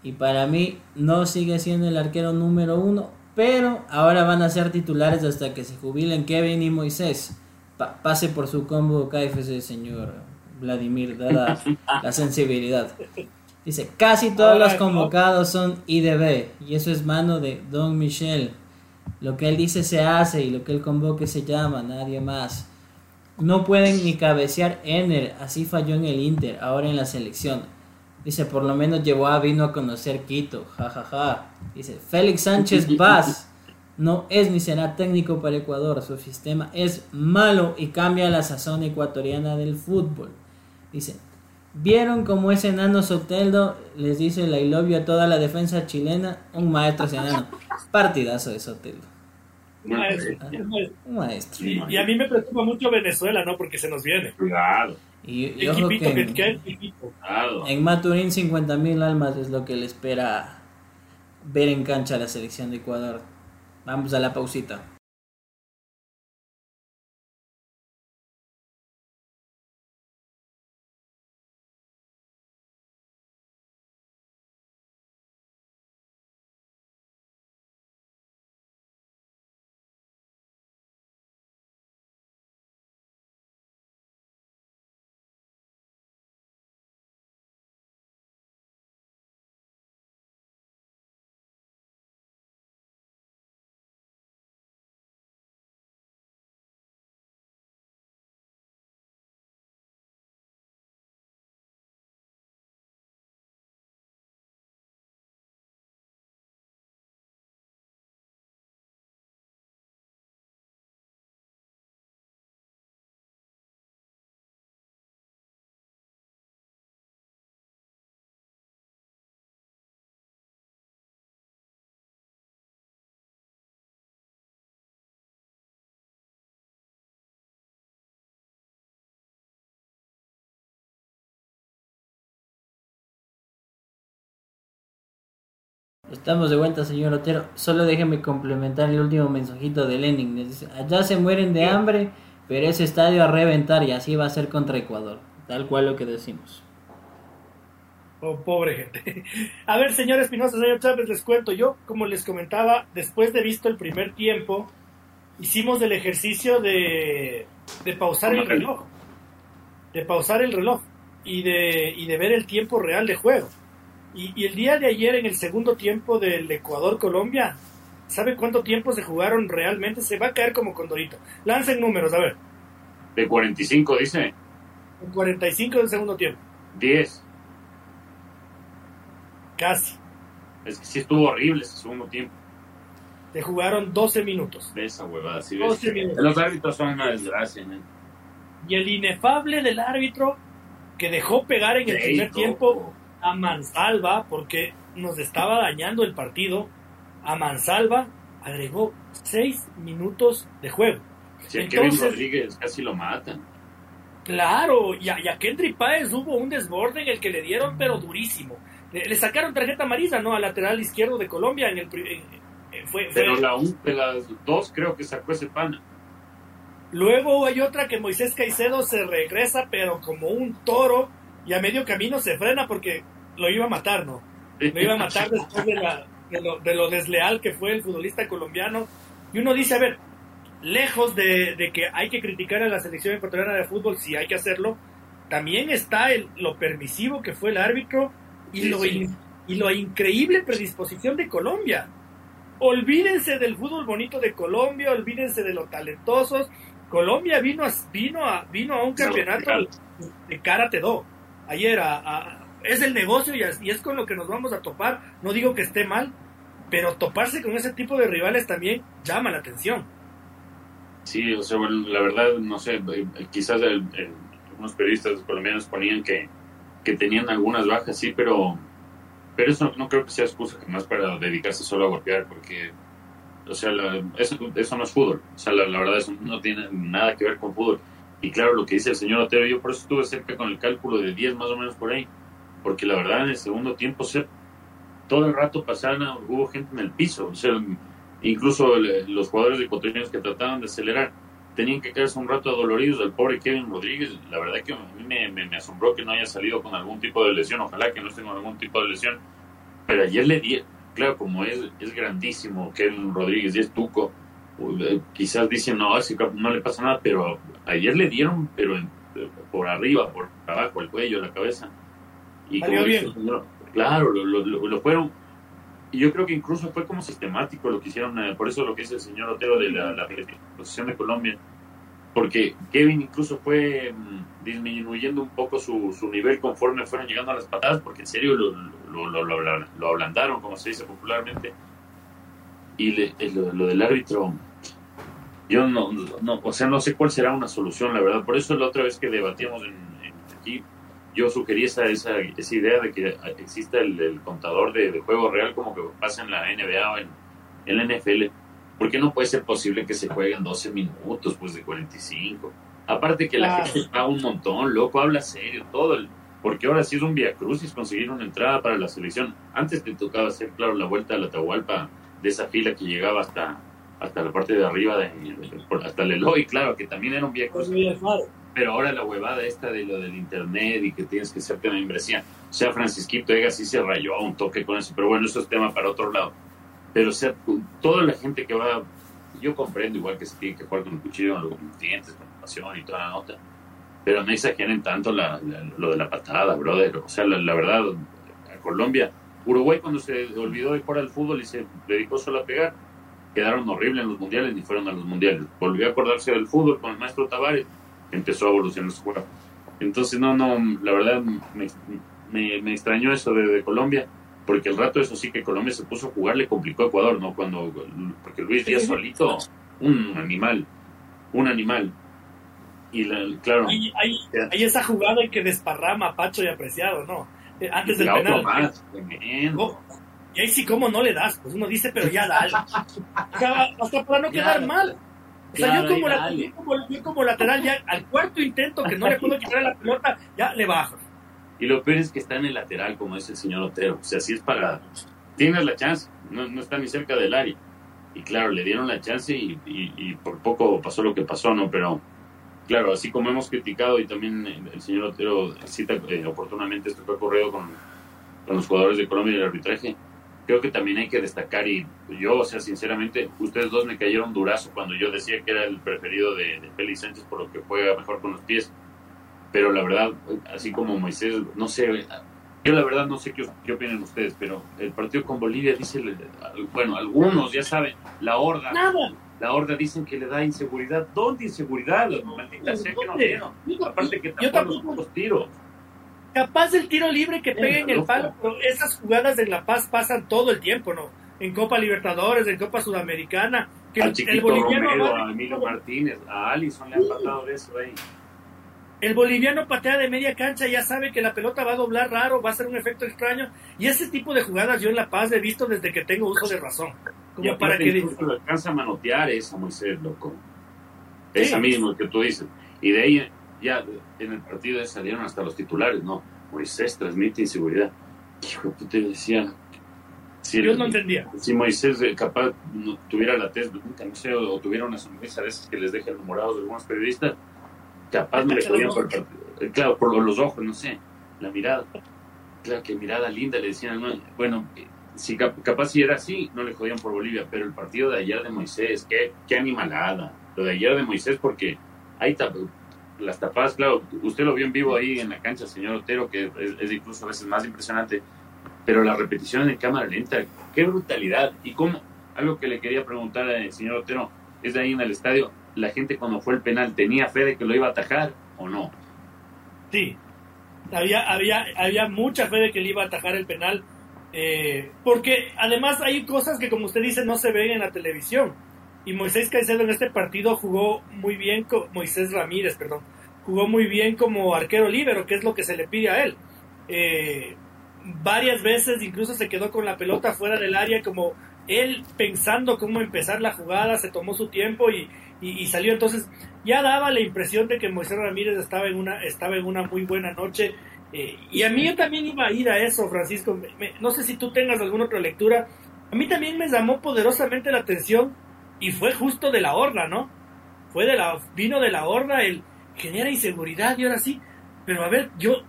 Y para mí no sigue siendo el arquero número uno. Pero ahora van a ser titulares hasta que se jubilen Kevin y Moisés. Pa- pase por su combo KFC, señor Vladimir, dada [LAUGHS] la sensibilidad. Dice, casi todos los convocados son IDB y eso es mano de Don Michel. Lo que él dice se hace y lo que él convoque se llama, nadie más. No pueden ni cabecear Ener, así falló en el Inter, ahora en la selección. Dice, por lo menos llevó a Vino a conocer Quito, jajaja. Dice, Félix Sánchez [LAUGHS] Vaz no es ni será técnico para Ecuador, su sistema es malo y cambia la sazón ecuatoriana del fútbol. Dice, ¿Vieron cómo ese enano Soteldo les dice el I love you a toda la defensa chilena? Un maestro ese enano. [LAUGHS] Partidazo de Soteldo. Un maestro, un maestro. Y, y a mí me preocupa mucho Venezuela, ¿no? Porque se nos viene. Cuidado, Y, y ojo Equipito, que en, cuidado. en Maturín 50.000 almas es lo que le espera ver en cancha a la selección de Ecuador. Vamos a la pausita. Estamos de vuelta, señor Otero. Solo déjeme complementar el último mensajito de Lenin. Les dice, allá se mueren de hambre Pero ese estadio a reventar y así va a ser contra Ecuador. Tal cual lo que decimos. Oh, pobre gente. [LAUGHS] A ver, señor Espinosa, señor Chávez, les cuento. Yo, como les comentaba, después de visto el primer tiempo, hicimos el ejercicio de, de pausar el reloj. De pausar el reloj y de, y de ver el tiempo real de juego. Y, y el día de ayer, en el segundo tiempo del Ecuador-Colombia, ¿sabe cuánto tiempo se jugaron realmente? Se va a caer como condorito. Lancen números, a ver. De 45, dice. En 45 del segundo tiempo. 10. Casi. Es que sí estuvo horrible ese segundo tiempo. Se jugaron 12 minutos. De esa huevada, sí 12 ves. minutos. Los árbitros son una desgracia, ¿no? Y el inefable del árbitro que dejó pegar en el primer tiempo a Mansalva porque nos estaba dañando el partido. A Mansalva agregó 6 minutos de juego. Si a Kevin Rodríguez casi lo matan. Claro, y a, y a Kendry Páez hubo un desborde en el que le dieron, pero durísimo. Le, le sacaron tarjeta amarilla, ¿no? Al lateral izquierdo de Colombia. En el, pri- en- en- fue, fue- Pero la un, de las dos creo que sacó ese pana. Luego hay otra que Moisés Caicedo se regresa, pero como un toro, y a medio camino se frena porque lo iba a matar, ¿no? Lo iba a matar después de, la- de lo, de lo desleal que fue el futbolista colombiano. Y uno dice, a ver, lejos de, de que hay que criticar a la selección ecuatoriana de fútbol, si hay que hacerlo, también está el, lo permisivo que fue el árbitro y, Sí, lo, sí. in- y lo increíble predisposición de Colombia. Olvídense del fútbol bonito de Colombia, olvídense de los talentosos. Colombia vino a, vino a, vino a un campeonato de karate do. Ayer a- es el negocio y es, con lo que nos vamos a topar. No digo que esté mal, pero toparse con ese tipo de rivales también llama la atención. Sí, o sea, bueno, la verdad, no sé, eh, quizás el- el- algunos periodistas colombianos ponían que, que tenían algunas bajas, sí, pero, pero eso no creo que sea excusa jamás para dedicarse solo a golpear, porque, o sea, la- eso, eso no es fútbol, o sea, la verdad, eso no tiene nada que ver con fútbol. Y claro, lo que dice el señor Otero, yo por eso estuve cerca con el cálculo de 10 más o menos por ahí, porque la verdad, en el segundo tiempo, se, todo el rato pasaban, hubo gente en el piso, o sea, incluso el- los jugadores ecuatorianos que trataban de acelerar tenían que quedarse un rato adoloridos del pobre Kevin Rodríguez. La verdad que a mí me, me- asombró que no haya salido con algún tipo de lesión. Ojalá que no esté con algún tipo de lesión. Pero ayer le di, claro, como es, es grandísimo Kevin Rodríguez es tuco, quizás dicen, no, no le pasa nada, pero ayer le dieron, pero en- por arriba, por abajo, el cuello, la cabeza. Y como dice claro, lo, lo- lo- fueron. Y yo creo que incluso fue como sistemático lo que hicieron, eh, por eso lo que dice el señor Otero de la, la posición de Colombia, porque Kevin incluso fue mm, disminuyendo un poco su, su nivel conforme fueron llegando a las patadas, porque en serio lo, lo, lo, lo- lo- lo ablandaron, como se dice popularmente. Y le- eh, lo, lo del árbitro, yo no, no, o sea, no sé cuál será una solución, la verdad. Por eso la otra vez que debatíamos en, en- aquí, yo sugerí esa, esa, esa idea de que exista el, el contador de, de juego real como que pasa en la NBA o en, en la NFL. Porque no puede ser posible que se jueguen 12 minutos, pues de 45. Aparte que la Claro. gente paga un montón, loco, habla serio, todo. El, porque ahora sí es un via crucis conseguir una entrada para la selección. Antes te tocaba hacer, claro, la vuelta a la Atahualpa de esa fila que llegaba hasta, hasta la parte de arriba, de, hasta el Eloy, claro, que también era un via crucis. Pero ahora la huevada esta de lo del internet y que tienes que hacerte una membresía. O sea, Francisquito Ega sí se rayó a un toque con eso, pero bueno, eso es tema para otro lado. Pero o sea, toda la gente que va, yo comprendo igual que se tiene que jugar con el cuchillo, con los dientes, con pasión y toda la nota. Pero no exageren tanto la, la- lo de la patada, brother. O sea, la, la verdad, a Colombia, Uruguay cuando se olvidó de jugar al fútbol y se dedicó solo a pegar, quedaron horribles en los mundiales ni fueron a los mundiales. Volvió a acordarse del fútbol con el maestro Tavares, empezó a evolucionar su juego. Entonces, no, no, la verdad me, me, me extrañó eso de, de Colombia, porque el rato eso sí que Colombia se puso a jugar, le complicó a Ecuador, ¿no? Cuando, porque Luis Díaz solito, un animal, un animal. Y la- claro, Hay, hay, hay esa jugada que desparrama a Pacho y apreciado, ¿no? Eh, Antes del penal. más, tremendo. Y ahí sí, ¿cómo no le das? Pues uno dice, pero ya dale. O sea, hasta para no quedar Claro. mal. O sea, Claro, yo, como la- yo como, yo como lateral, ya al cuarto intento que no le puedo quitar la pelota, ya le bajo. Y lo peor es que está en el lateral, como dice el señor Otero. O sea, si es para. Tienes la chance, no, no está ni cerca del área. Y claro, le dieron la chance y, y- y por poco pasó lo que pasó, ¿no? Pero claro, así como hemos criticado y también el señor Otero cita eh, oportunamente esto que ha ocurrido con, con los jugadores de Colombia y el arbitraje, creo que también hay que destacar y yo, o sea, sinceramente, ustedes dos me cayeron durazo cuando yo decía que era el preferido de, de Félix Sánchez por lo que juega mejor con los pies. Pero la verdad, así como Moisés, no sé, yo la verdad no sé qué, qué opinan ustedes, pero el partido con Bolivia dice, bueno, algunos ya saben, la horda, Nada. la horda dicen que le da inseguridad. ¿Dónde inseguridad? Maldita sea que no vieron. Aparte que tampoco. los tiros. Capaz del tiro libre que Sí, pegue en el palo, pero esas jugadas en La Paz pasan todo el tiempo, ¿no? En Copa Libertadores, en Copa Sudamericana. Que el, boliviano Romero, va- a Emilio Martínez, a Allison le han pasado de eso ahí. el boliviano patea de media cancha, ya sabe que la pelota va a doblar raro, va a ser un efecto extraño. Y ese tipo de jugadas yo en La Paz he visto desde que tengo uso de razón. Como para que alcanza a manotear esa Moisés, loco. Sí. Esa misma que tú dices. Y de ahí ya en el partido salieron hasta los titulares, ¿no? Moisés transmite inseguridad. Hijo de puta, yo decía... Si, yo no entendía. si Moisés eh, capaz no tuviera la tez nunca, no sé, o, o tuviera una sonrisa de esas que les dejan enamorados de algunos periodistas, capaz no le podían por el. Eh, Claro, por los ojos, no sé, la mirada. Claro, que mirada linda le decían. ¿no? Bueno, eh, si cap- capaz si era así, no le jodían por Bolivia, pero el partido de ayer de Moisés, qué, qué animalada. Lo de ayer de Moisés, porque tap- las tapadas, claro, usted lo vio en vivo ahí en la cancha, señor Otero, que es, incluso a veces más impresionante, pero la repetición en cámara lenta, qué brutalidad. Y cómo, algo que le quería preguntar al señor Otero, es de ahí en el estadio, la gente cuando fue el penal, ¿tenía fe de que lo iba a atajar o no? Sí, había, había, había mucha fe de que le iba a atajar el penal, eh, porque además hay cosas que como usted dice no se ven en la televisión. Y Moisés Caicedo en este partido jugó muy bien, Moisés Ramírez, perdón, jugó muy bien como arquero líbero, que es lo que se le pide a él. Eh, varias veces incluso se quedó con la pelota fuera del área, como él pensando cómo empezar la jugada, se tomó su tiempo y, y- salió. Entonces ya daba la impresión de que Moisés Ramírez estaba en una, estaba en una muy buena noche. eh, y a mí yo también iba a ir a eso, Francisco. No sé si tú tengas alguna otra lectura. A mí también me llamó poderosamente la atención y fue justo de la horda, ¿no? Fue de la, vino de la horda, el genera inseguridad y ahora sí. Pero a ver, yo,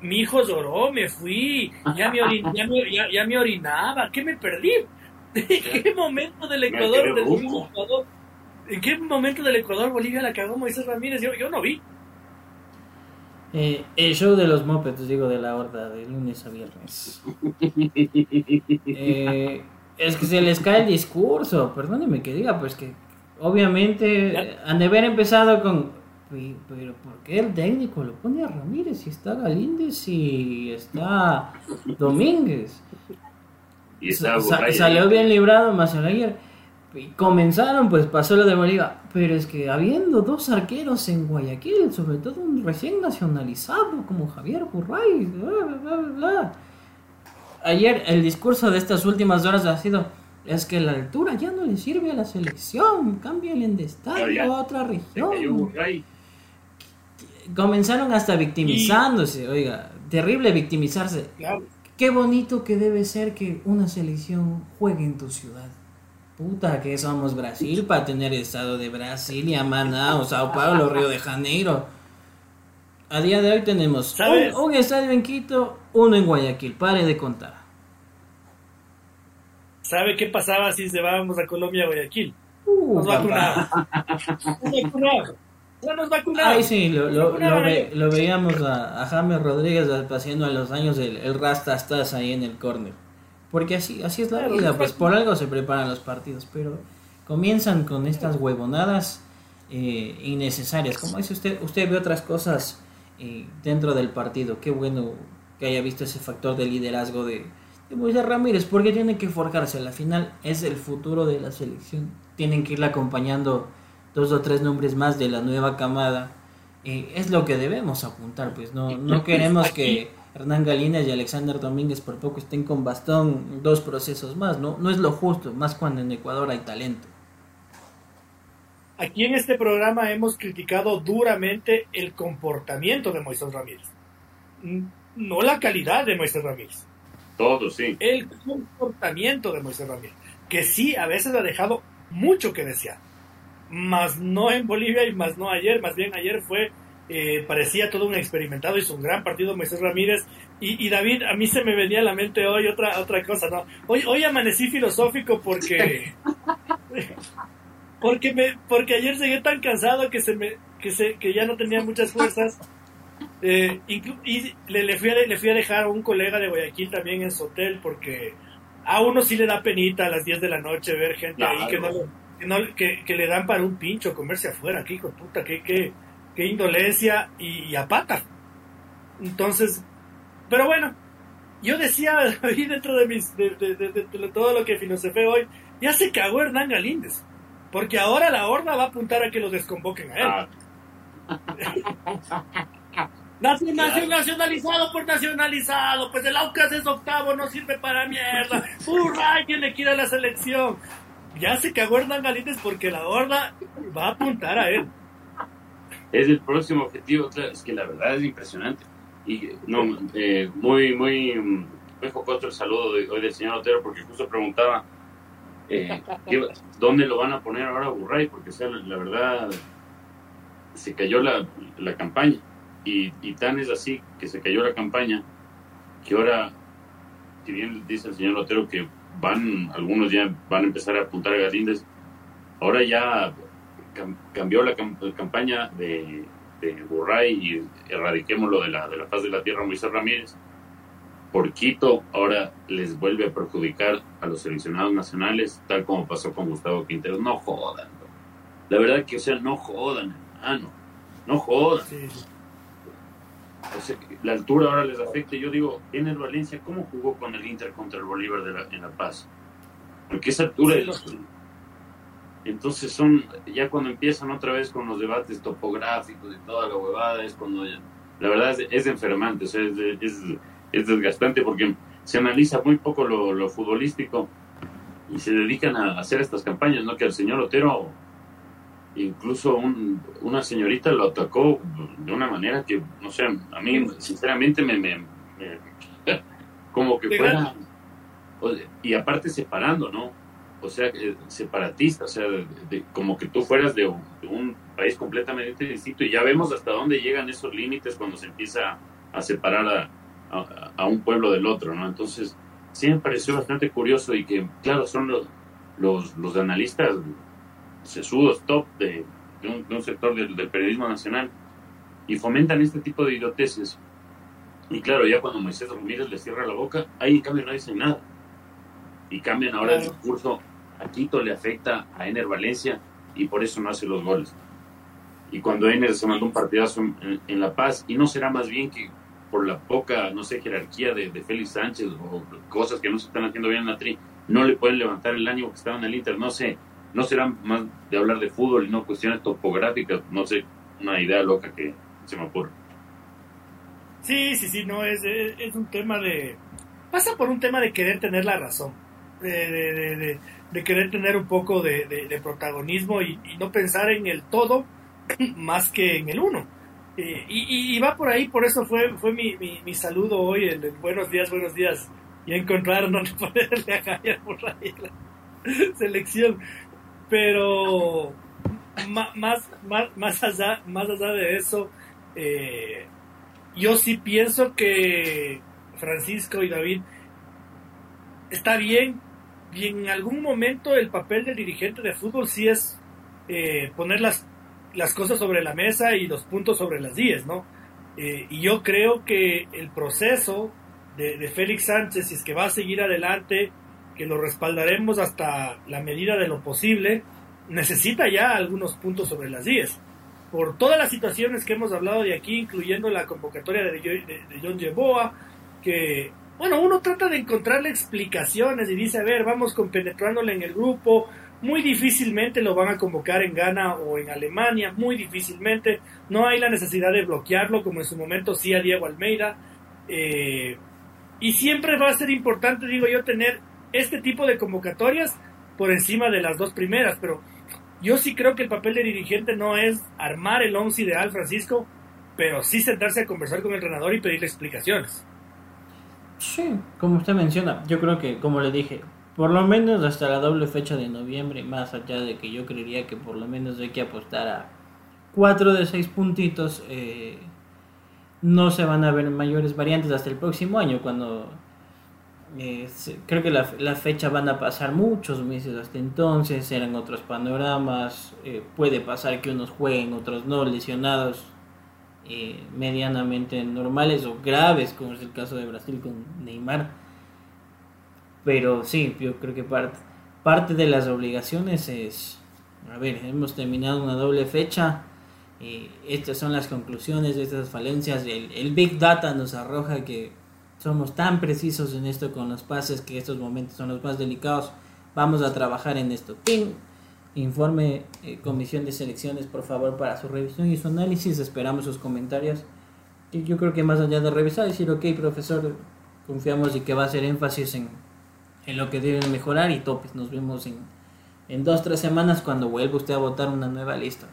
mi hijo lloró, me fui, ya me, orin- ya me- ya- ya me orinaba, ¿qué me perdí? [LAUGHS] ¿En qué momento del Ecuador, del Ecuador, en qué momento del Ecuador Bolivia la cagó Moisés Ramírez? Yo, yo no vi. Eh, el show de los mopeds, digo, de la horda, de lunes a viernes. [LAUGHS] Eh, es que se les cae el discurso, perdóneme que diga, pues que obviamente han de haber empezado con, "Pe- pero ¿por qué el técnico lo pone a Ramírez si está Galíndez y está Domínguez? Y está sa- salió bien librado Mazalaguer. Y comenzaron, pues pasó lo de Bolívar. Pero es que habiendo dos arqueros en Guayaquil, sobre todo un recién nacionalizado como Javier Burray, bla, bla, bla, bla. Ayer el discurso de estas últimas horas ha sido, es que la altura ya no le sirve a la selección, cámbienle de estadio a otra región. Comenzaron hasta victimizándose, oiga, terrible victimizarse. Claro. Qué bonito que debe ser que una selección juegue en tu ciudad. Puta, que somos Brasil para tener estado de Brasilia, Manaus, Sao Paulo, Río de Janeiro. A día de hoy tenemos un, un estadio en Quito, uno en Guayaquil. Pare de contar. ¿Sabe qué pasaba si llevábamos a Colombia a Guayaquil? Uh, Nos vacunaban. Nos vacunaban. Ya nos vacunaban. Ay, sí, lo, ve- ahí. lo veíamos a, a James Rodríguez haciendo a los años el, el rastastas ahí en el córner. Porque así, así es la Claro, vida, pues por algo se preparan los partidos, pero comienzan con estas huevonadas eh, innecesarias. Como dice usted, usted ve otras cosas eh, dentro del partido. Qué bueno que haya visto ese factor de liderazgo de, de Moisés Ramírez, porque tiene que forjarse. Al final es el futuro de la selección. Tienen que irle acompañando dos o tres nombres más de la nueva camada. Eh, es lo que debemos apuntar, pues no, no [LAUGHS] queremos que Hernán Galínez y Alexander Domínguez por poco estén con bastón dos procesos más, no, no es lo justo, más cuando en Ecuador hay talento. Aquí en este programa hemos criticado duramente el comportamiento de Moisés Ramírez. No la calidad de Moisés Ramírez, Todo, sí. el comportamiento de Moisés Ramírez, que sí a veces ha dejado mucho que desear. más no en Bolivia y más no ayer, más bien ayer fue, eh, parecía todo un experimentado, hizo un gran partido Moisés Ramírez y, y, David, a mí se me venía a la mente hoy otra, otra cosa, ¿no? Hoy, hoy amanecí filosófico porque... [LAUGHS] porque me, porque ayer llegué tan cansado que se me, que se, que ya no tenía muchas fuerzas. [LAUGHS] Eh, y le, le, fui a, le fui a dejar a un colega de Guayaquil también en su hotel porque a uno sí le da penita a las 10 de la noche ver gente ahí que, no, que, que, le dan para un pincho comerse afuera, que hijo de puta, que, que, que indolencia y, a pata. Entonces, pero bueno, yo decía [LAUGHS] ahí dentro de, mis, de, de, todo lo que filosofé hoy, ya se cagó Hernán Galíndez, porque ahora la horda va a apuntar a que lo desconvoquen a él. Ah. [LAUGHS] nacionalizado por nacionalizado, pues el Aucas es octavo, no sirve para mierda. ¡Hurra! Tiene que ir a la selección. Ya se cagó Hernán Galíndez porque la horda va a apuntar a él. Es el próximo objetivo, es que la verdad es impresionante. Y no, eh, muy, muy, muy jocoso el saludo de, hoy del señor Otero porque justo preguntaba eh, dónde lo van a poner ahora Burray, porque la, verdad se cayó la, la campaña y, y, tan es así que se cayó la campaña que ahora, si bien dice el señor Otero que van, algunos ya van a empezar a apuntar a Galíndez, ahora ya cambió la, campaña de, de Burray y erradiquémoslo de la, de la faz de la tierra Moisés Ramírez. Por Quito ahora les vuelve a perjudicar a los seleccionados nacionales, tal como pasó con Gustavo Quintero. No jodan. La verdad que, o sea, no jodan, hermano. No jodan. O sea, la altura ahora les afecta. Yo digo, en el Valencia, ¿cómo jugó con el Inter contra el Bolívar de la, en La Paz? Porque esa altura es... Entonces son, ya cuando empiezan otra vez con los debates topográficos y toda la huevada, es cuando la verdad es, enfermante, o sea, es, es, es, desgastante porque se analiza muy poco lo, lo futbolístico y se dedican a hacer estas campañas, ¿no? Que el señor Otero incluso un, una señorita lo atacó de una manera que, no sé, a mí sinceramente me, me, [LAUGHS] como que fuera, y aparte separando, ¿no? O sea, eh, separatista, o sea, como que tú fueras de un, país completamente distinto y ya vemos hasta dónde llegan esos límites cuando se empieza a separar a, a, un pueblo del otro, ¿no? Entonces, sí me pareció bastante curioso y que, claro, son los, los, los analistas sesudos top de, un, sector del, periodismo nacional y fomentan este tipo de idioteces. Y claro, ya cuando Moisés Ramírez les cierra la boca, ahí en cambio no dicen nada. Y cambian ahora el discurso. A Quito le afecta a Ener Valencia y por eso no hace los goles. Y cuando Ener se mandó un partidazo en, La Paz, y no será más bien que por la poca, no sé, jerarquía de, de, Félix Sánchez o cosas que no se están haciendo bien en la tri, no le pueden levantar el ánimo que estaba en el Inter, no sé, no será más de hablar de fútbol y no cuestiones topográficas, no sé, una idea loca que se me ocurre. Sí, sí, sí, no, es, es, un tema de... Pasa por un tema de querer tener la razón, de, de, querer tener un poco de, protagonismo y, no pensar en el todo [CLEARS THROAT] más que en el uno. Eh, y, y, va por ahí, por eso fue, fue mi, mi, saludo hoy, el, buenos días, buenos días, y encontrar donde [LAUGHS] ponerle a Javier por ahí la [LAUGHS] selección. Pero más, más, más, allá, más allá de eso, eh, yo sí pienso que Francisco y David está bien. Y en algún momento el papel del dirigente de fútbol sí es eh, poner las, las cosas sobre la mesa y los puntos sobre las 10, ¿no? Eh, y yo creo que el proceso de, de Félix Sánchez, si es que va a seguir adelante, que lo respaldaremos hasta la medida de lo posible, necesita ya algunos puntos sobre las 10. Por todas las situaciones que hemos hablado de aquí, incluyendo la convocatoria de, de, John Yeboa, que, bueno, uno trata de encontrarle explicaciones y dice, a ver, vamos compenetrándole en el grupo, muy difícilmente lo van a convocar en Ghana o en Alemania, muy difícilmente, no hay la necesidad de bloquearlo como en su momento sí a Diego Almeida, eh, y siempre va a ser importante, digo yo, tener este tipo de convocatorias por encima de las dos primeras, pero yo sí creo que el papel de dirigente no es armar el once ideal, Francisco, pero sí sentarse a conversar con el entrenador y pedirle explicaciones. Sí, como usted menciona, yo creo que, como le dije, por lo menos hasta la doble fecha de noviembre, más allá de que yo creería que por lo menos hay que apostar a 4 de 6 puntitos, eh, no se van a ver mayores variantes hasta el próximo año, cuando eh, creo que la, la, fecha van a pasar muchos meses hasta entonces, serán otros panoramas, eh, puede pasar que unos jueguen, otros no, lesionados eh, medianamente normales o graves, como es el caso de Brasil con Neymar. Pero sí, yo creo que parte, parte de las obligaciones es, a ver, hemos terminado una doble fecha, estas son las conclusiones de estas falencias, el, el Big Data nos arroja que somos tan precisos en esto con los pases que estos momentos son los más delicados. Vamos a trabajar en esto. ¡Ping! Informe eh, Comisión de Selecciones, por favor, para su revisión y su análisis. Esperamos sus comentarios. Y yo creo que más allá de revisar, decir, ok, profesor, confiamos y que va a hacer énfasis en, en lo que deben mejorar y topes. Nos vemos en, en dos, tres semanas cuando vuelva usted a votar una nueva lista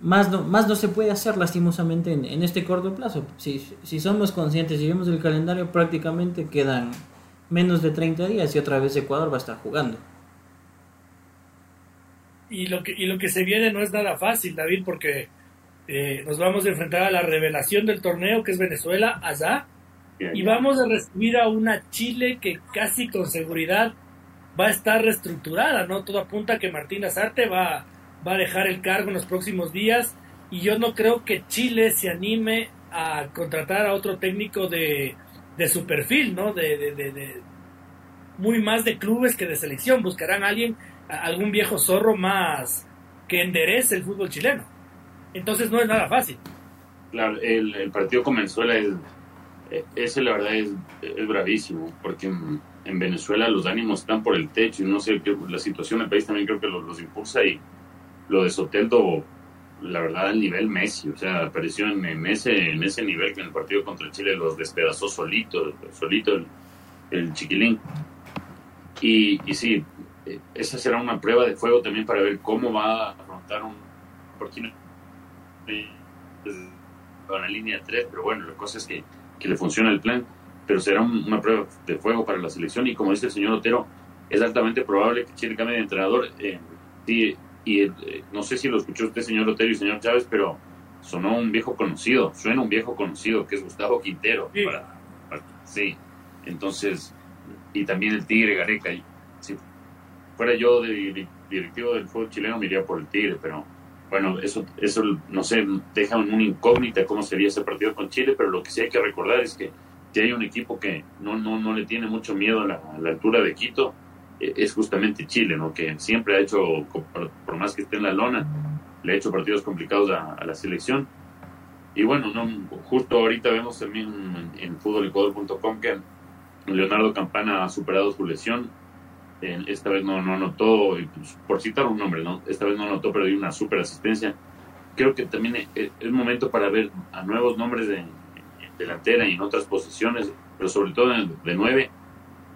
más no, más no se puede hacer lastimosamente en, este corto plazo. Si, si, somos conscientes y vemos el calendario, prácticamente quedan menos de 30 días y otra vez Ecuador va a estar jugando. Y lo que, y lo que se viene no es nada fácil, David, porque eh, nos vamos a enfrentar a la revelación del torneo, que es Venezuela, allá, y vamos a recibir a una Chile que casi con seguridad va a estar reestructurada, ¿no? Todo apunta a que Martín Azarte va va a dejar el cargo en los próximos días y yo no creo que Chile se anime a contratar a otro técnico de, de su perfil, ¿no? De, de, muy más de clubes que de selección. Buscarán a alguien, algún viejo zorro más que enderece el fútbol chileno. Entonces no es nada fácil. Claro, el, el partido con Venezuela es, ese la verdad es, es bravísimo, porque en, Venezuela los ánimos están por el techo y no sé, la situación del país también creo que los, impulsa y lo de Soteldo, la verdad, al nivel Messi, o sea, apareció en, ese, en ese nivel que en el partido contra Chile los despedazó solito, solito el, chiquilín. Y, y sí, eh, esa será una prueba de fuego también para ver cómo va a afrontar un Porque con la línea 3, pero bueno, la cosa es que, que le funciona el plan, pero será una prueba de fuego para la selección y como dice el señor Otero, es altamente probable que Chile cambie de entrenador. Eh, y eh, no sé si lo escuchó usted, señor Otero y señor Chávez, pero sonó un viejo conocido, suena un viejo conocido, que es Gustavo Quintero. Sí, entonces, y también el Tigre Gareca. Si fuera yo de, directivo del fútbol chileno, me iría por el Tigre, pero bueno, eso, eso no sé, deja una incógnita cómo sería ese partido con Chile, pero lo que sí hay que recordar es que si hay un equipo que no, no, no le tiene mucho miedo a la altura de Quito, es justamente Chile, ¿no? que siempre ha hecho, por más que esté en la lona, le ha hecho partidos complicados a, la selección. Y bueno, no, justo ahorita vemos también en, en que Leonardo Campana ha superado su lesión. Esta vez no, no anotó, pues, por citar un nombre, ¿no? esta vez no anotó, pero dio una super asistencia. Creo que también es, es momento para ver a nuevos nombres de, delantera y en otras posiciones, pero sobre todo de nueve.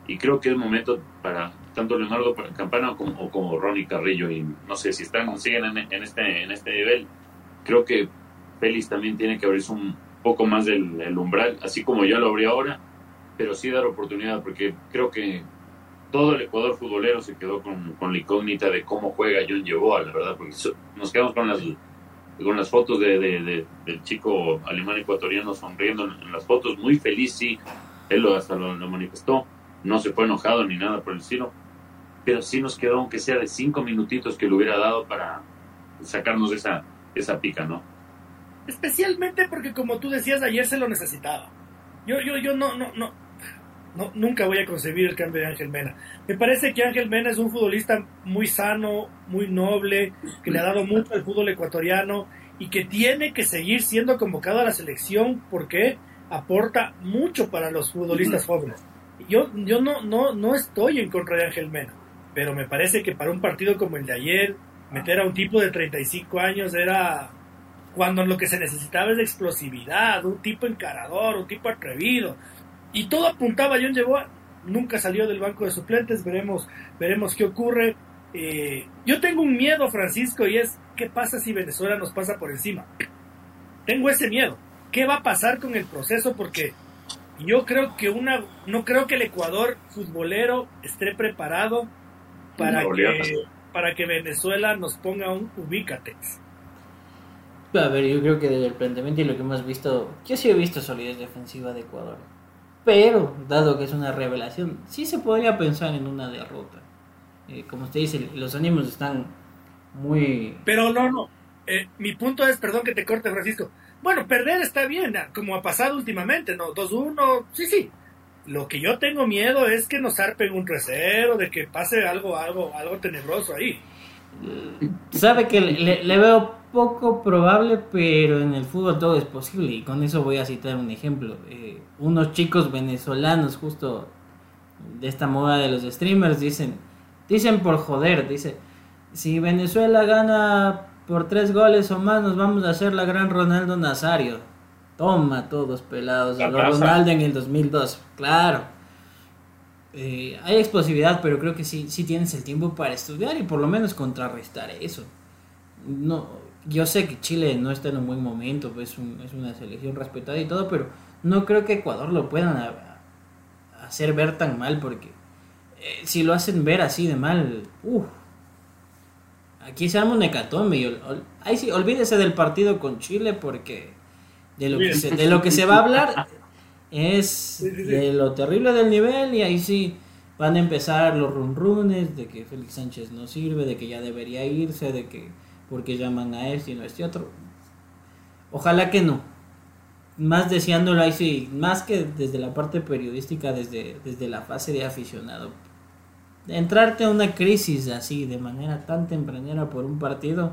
Y creo que es momento para tanto Leonardo Campana como, o como Ronnie Carrillo y no sé si están siguen en, este en este nivel creo que Félix también tiene que abrirse un poco más del umbral así como yo lo abrí ahora pero sí dar oportunidad porque creo que todo el Ecuador futbolero se quedó con, con la incógnita de cómo juega John Llevó, la verdad porque nos quedamos con las con las fotos de, del chico alemán ecuatoriano sonriendo en, las fotos muy feliz sí él lo, hasta lo, lo manifestó no se fue enojado ni nada por el estilo pero sí nos quedó, aunque sea de cinco minutitos que le hubiera dado para sacarnos esa, esa pica, ¿no? Especialmente porque, como tú decías, ayer se lo necesitaba. Yo, yo, yo no, no, no, no, nunca voy a concebir el cambio de Ángel Mena. Me parece que Ángel Mena es un futbolista muy sano, muy noble, que le ha dado mucho al fútbol ecuatoriano y que tiene que seguir siendo convocado a la selección porque aporta mucho para los futbolistas jóvenes. Yo, yo no, no, no estoy en contra de Ángel Mena pero me parece que para un partido como el de ayer, meter a un tipo de 35 años era cuando lo que se necesitaba es explosividad, un tipo encarador, un tipo atrevido. Y todo apuntaba, John llegó, nunca salió del banco de suplentes, veremos, veremos qué ocurre. Eh, yo tengo un miedo, Francisco, y es, ¿qué pasa si Venezuela nos pasa por encima? Tengo ese miedo. ¿Qué va a pasar con el proceso? Porque yo creo que una, no creo que el Ecuador futbolero esté preparado para que, para que Venezuela nos ponga un ubícatex. A ver, yo creo que desde el planteamiento y lo que hemos visto, yo sí he visto solidez defensiva de Ecuador. Pero, dado que es una revelación, sí se podría pensar en una derrota. Eh, como usted dice, los ánimos están muy... Pero no, no. Eh, mi punto es, perdón que te corte, Francisco. Bueno, perder está bien, como ha pasado últimamente, ¿no? 2-1, sí, sí. Lo que yo tengo miedo es que nos arpen un 3 de que pase algo, algo, algo tenebroso ahí. Sabe que le, veo poco probable, pero en el fútbol todo es posible. Y con eso voy a citar un ejemplo. Eh, unos chicos venezolanos, justo de esta moda de los streamers, dicen, dicen por joder, dice, si Venezuela gana por tres goles o más, nos vamos a hacer la gran Ronaldo Nazario. Toma todos pelados. Ronaldo en el 2002. Claro. Eh, hay explosividad, pero creo que sí, sí tienes el tiempo para estudiar y por lo menos contrarrestar eso. No, yo sé que Chile no está en un buen momento, pues es una selección respetada y todo, pero no creo que Ecuador lo puedan hacer ver tan mal, porque eh, si lo hacen ver así de mal, uff, aquí se arma un hecatombe. ahí sí, olvídese del partido con Chile, porque de lo, que se, de lo que se va a hablar [LAUGHS] es de lo terrible del nivel y ahí sí van a empezar los runrunes de que Félix Sánchez no sirve, de que ya debería irse, de que porque llaman a este y no a este otro. Ojalá que no. Más deseándolo ahí sí, más que desde la parte periodística, desde, desde la fase de aficionado. Entrarte a una crisis así de manera tan tempranera por un partido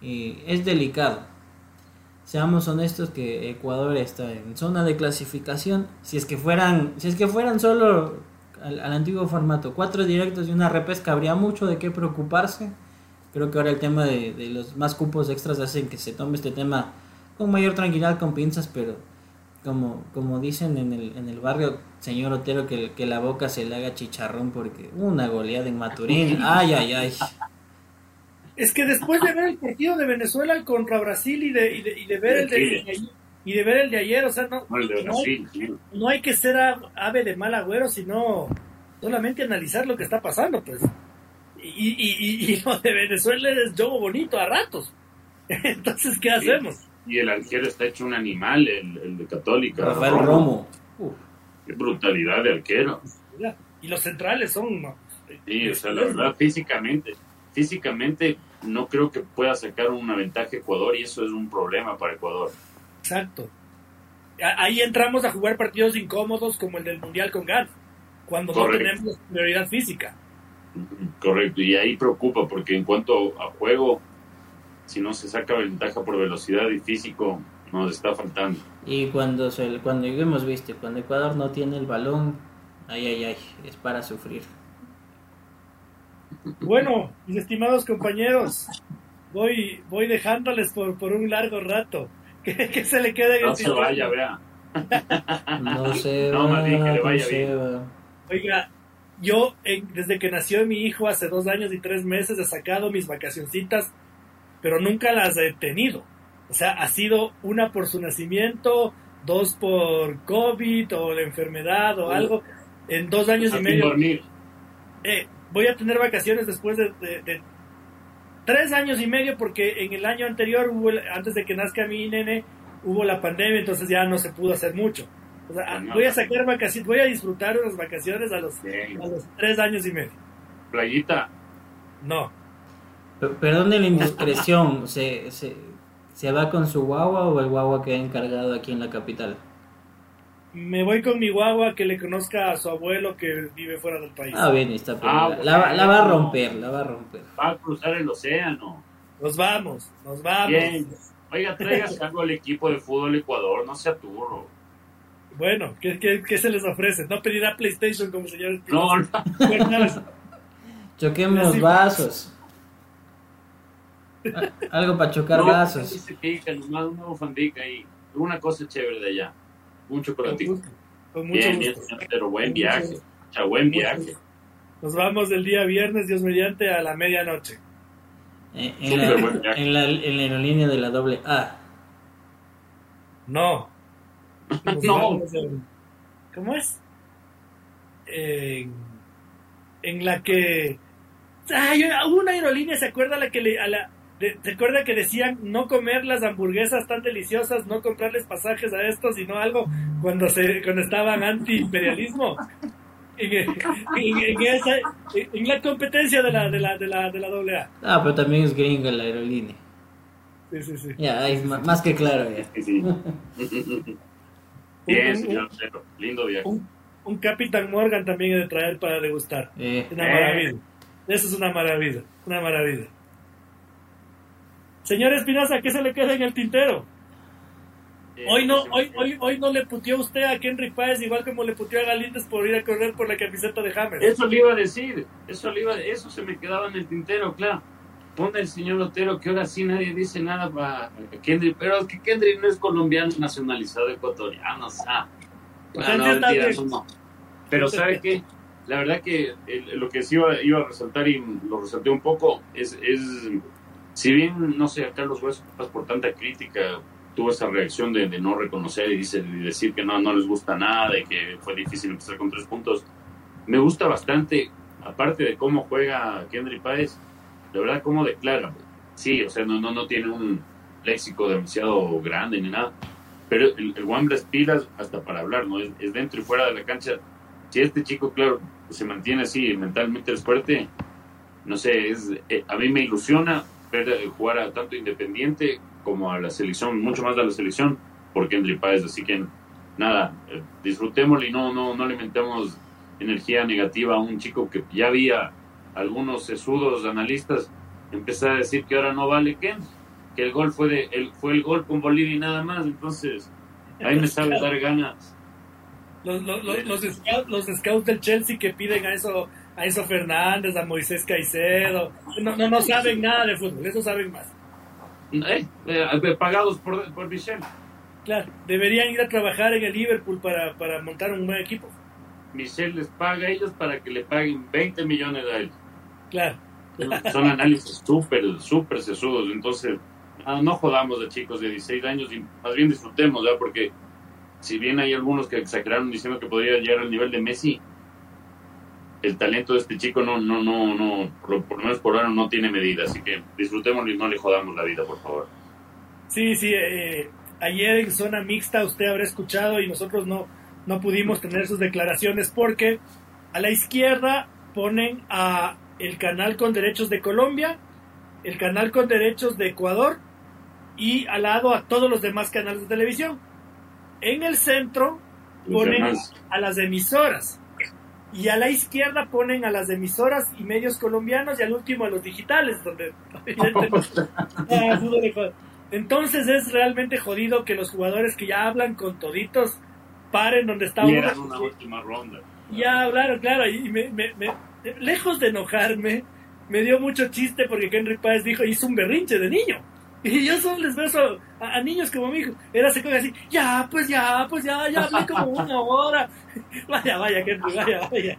eh, es delicado seamos honestos que Ecuador está en zona de clasificación. Si es que fueran, si es que fueran solo al, antiguo formato, cuatro directos y una repesca, habría mucho de qué preocuparse. Creo que ahora el tema de, los más cupos extras hacen que se tome este tema con mayor tranquilidad, con pinzas, pero como, como dicen en el, en el barrio, señor Otero, que, que la boca se le haga chicharrón porque una goleada en Maturín, [LAUGHS] ay, ay, ay es que después de ver el partido de Venezuela contra Brasil y de, y de, ver el de, y de ver el de ayer, o sea, no, no, hay, que ser ave de mal agüero, sino solamente analizar lo que está pasando, pues. Y, y, y, lo de Venezuela es juego bonito a ratos. [LAUGHS] Entonces, ¿qué hacemos? Y el arquero está hecho un animal, el, de Católica. Rafael Romo. Qué brutalidad de arquero. Y los centrales son... Sí, o sea, la verdad, físicamente físicamente no creo que pueda sacar una ventaja Ecuador y eso es un problema para Ecuador. Exacto. Ahí entramos a jugar partidos incómodos como el del Mundial con Ghana, cuando no tenemos prioridad física. Correcto, y ahí preocupa porque en cuanto a juego, si no se saca ventaja por velocidad y físico, nos está faltando. Y cuando, se, cuando hemos visto, cuando Ecuador no tiene el balón, ay, ay, ay, es para sufrir. Bueno, mis estimados compañeros, voy, voy dejándoles por, por un largo rato. [LAUGHS] Que, se le quede en No se vaya, vea. No se [LAUGHS] no, va, que le vaya bien. Oiga, yo desde que nació mi hijo hace dos años y tres meses he sacado mis vacacioncitas, pero nunca las he tenido. O sea, ha sido una por su nacimiento, dos por COVID o la enfermedad o algo. En dos años y medio. Dormir. Eh, voy a tener vacaciones después de, tres años y medio porque en el año anterior, hubo, antes de que nazca mi nene, hubo la pandemia, entonces ya no se pudo hacer mucho. O sea, voy a sacar vacaciones, voy a disfrutar unas vacaciones a los, tres años y medio. ¿Playita? No. Perdón la indiscreción, ¿se, se, ¿se va con su guagua o el guagua que ha encargado aquí en la capital? Me voy con mi guagua que le conozca a su abuelo que vive fuera del país. Ah, bien, está ah, la, la, va a romper, la va a romper. Va a cruzar el océano. Nos vamos, nos vamos. Bien. Oiga, traigas algo al equipo de fútbol Ecuador, no sea turro. Bueno, ¿qué, qué, qué se les ofrece? ¿No pedirá PlayStation como señor No, no. [LAUGHS] Choquemos vasos. [LAUGHS] Algo para chocar no, vasos. Nomás una bufandica y una cosa chévere de allá. Un chocolatito. Con mucho bien, gusto. pero buen viaje. Mucho, buen viaje. Nos vamos del día viernes, Dios mediante, a la medianoche. Eh, en, la, en, la, en, la, línea de la doble A. No. no. ¿cómo es? En, en la que ay, hubo una aerolínea, ¿se acuerda la que le, a la, de- ¿Se acuerda que decían no comer las hamburguesas tan deliciosas, no comprarles pasajes a estos, sino algo cuando se cuando estaban anti-imperialismo? En, en- en esa- en la competencia de la, de la, de la, de la AA. Ah, pero también es gringa la aerolínea. Sí, sí, sí. Ya, es más que claro ya. Sí, sí. [LAUGHS] Bien, Un- señor. Lindo viaje. Un, un Capitán Morgan también he de traer para degustar. Eh, Una maravilla. Eso es una maravilla. Una maravilla. Señor Espinosa, ¿qué se le queda en el tintero? Eh, Hoy no, hoy, hoy, hoy no le puteó usted a Henry Páez igual como le puteó a Galíndez por ir a correr por la camiseta de Hammer. Eso le iba a decir, eso le iba, eso se me quedaba en el tintero, claro. Pone el señor Otero que ahora sí nadie dice nada para Kendrick, pero es que Kendrick no es colombiano nacionalizado ecuatoriano, o sea. Pues Ah, no, mentira, eso no. Pero ¿sabe qué? La verdad que el- lo que sí iba, iba a resaltar y lo resalté un poco es, es si bien, no sé, a Carlos Hueso, por tanta crítica, tuvo esa reacción de, no reconocer y, dice, decir que no, no les gusta nada y que fue difícil empezar con tres puntos, me gusta bastante, aparte de cómo juega Kendry Páez, de verdad cómo declara. Sí, o sea, no, no, no tiene un léxico demasiado grande ni nada, pero el, el es pilas hasta para hablar, ¿no? Es, es dentro y fuera de la cancha. Si este chico, claro, se mantiene así, mentalmente es fuerte, no sé, es, eh, a mí me ilusiona ver eh, jugar a tanto Independiente como a la selección, mucho más a la selección, por Kendry Páez, así que nada, eh, disfrutémoslo y no, no, no le metamos energía negativa a un chico que ya había algunos sesudos analistas empezar a decir que ahora no vale Ken, que el gol fue de el, fue el gol con Bolivia y nada más, entonces ahí me sabe dar ganas. Los, los, los, los scouts, los scouts del Chelsea que piden a eso a eso Fernández, a Moisés Caicedo, no, no, no saben nada de fútbol, eso saben más. Eh, eh, pagados por, por Michel. Claro, deberían ir a trabajar en el Liverpool para, para montar un buen equipo. Michel les paga a ellos para que le paguen 20 millones a él. Claro. Son análisis súper, súper sesudos. Entonces, no, no jodamos de chicos de 16 años y más bien disfrutemos, ¿verdad? Porque si bien hay algunos que exageraron diciendo que podría llegar al nivel de Messi, el talento de este chico no, no, no, no, por, lo menos por ahora no tiene medida. Así que disfrutémoslo y no le jodamos la vida, por favor. Sí, sí, eh, ayer en zona mixta usted habrá escuchado y nosotros no, no pudimos tener sus declaraciones porque a la izquierda ponen a el canal con derechos de Colombia, el canal con derechos de Ecuador y al lado a todos los demás canales de televisión. En el centro ponen a las emisoras y a la izquierda ponen a las emisoras y medios colombianos y al último a los digitales, donde [LAUGHS] [LAUGHS] Ah. Entonces es realmente jodido que los jugadores que ya hablan con toditos paren donde está Y uno. era una última ronda. Ya hablaron, claro, y me, me- me- lejos de enojarme, me dio mucho chiste porque Henry Páez dijo, hizo un berrinche de niño. Y yo solo les beso a, a niños como mi hijo. Era se coge así, ya, pues ya, pues ya, ya hablé como una hora. [LAUGHS] Vaya, vaya, Henry, vaya, vaya.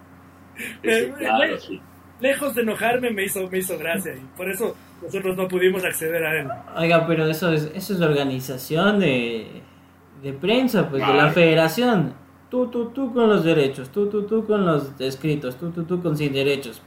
Sí, claro, le- sí. Lejos de enojarme me hizo, me hizo gracia y por eso nosotros no pudimos acceder a él. Oiga, pero eso es, eso es la organización de, de prensa, pues de la federación. Tú, tú, tú con los derechos, tú, tú, tú con los escritos, tú, tú, tú con sin derechos.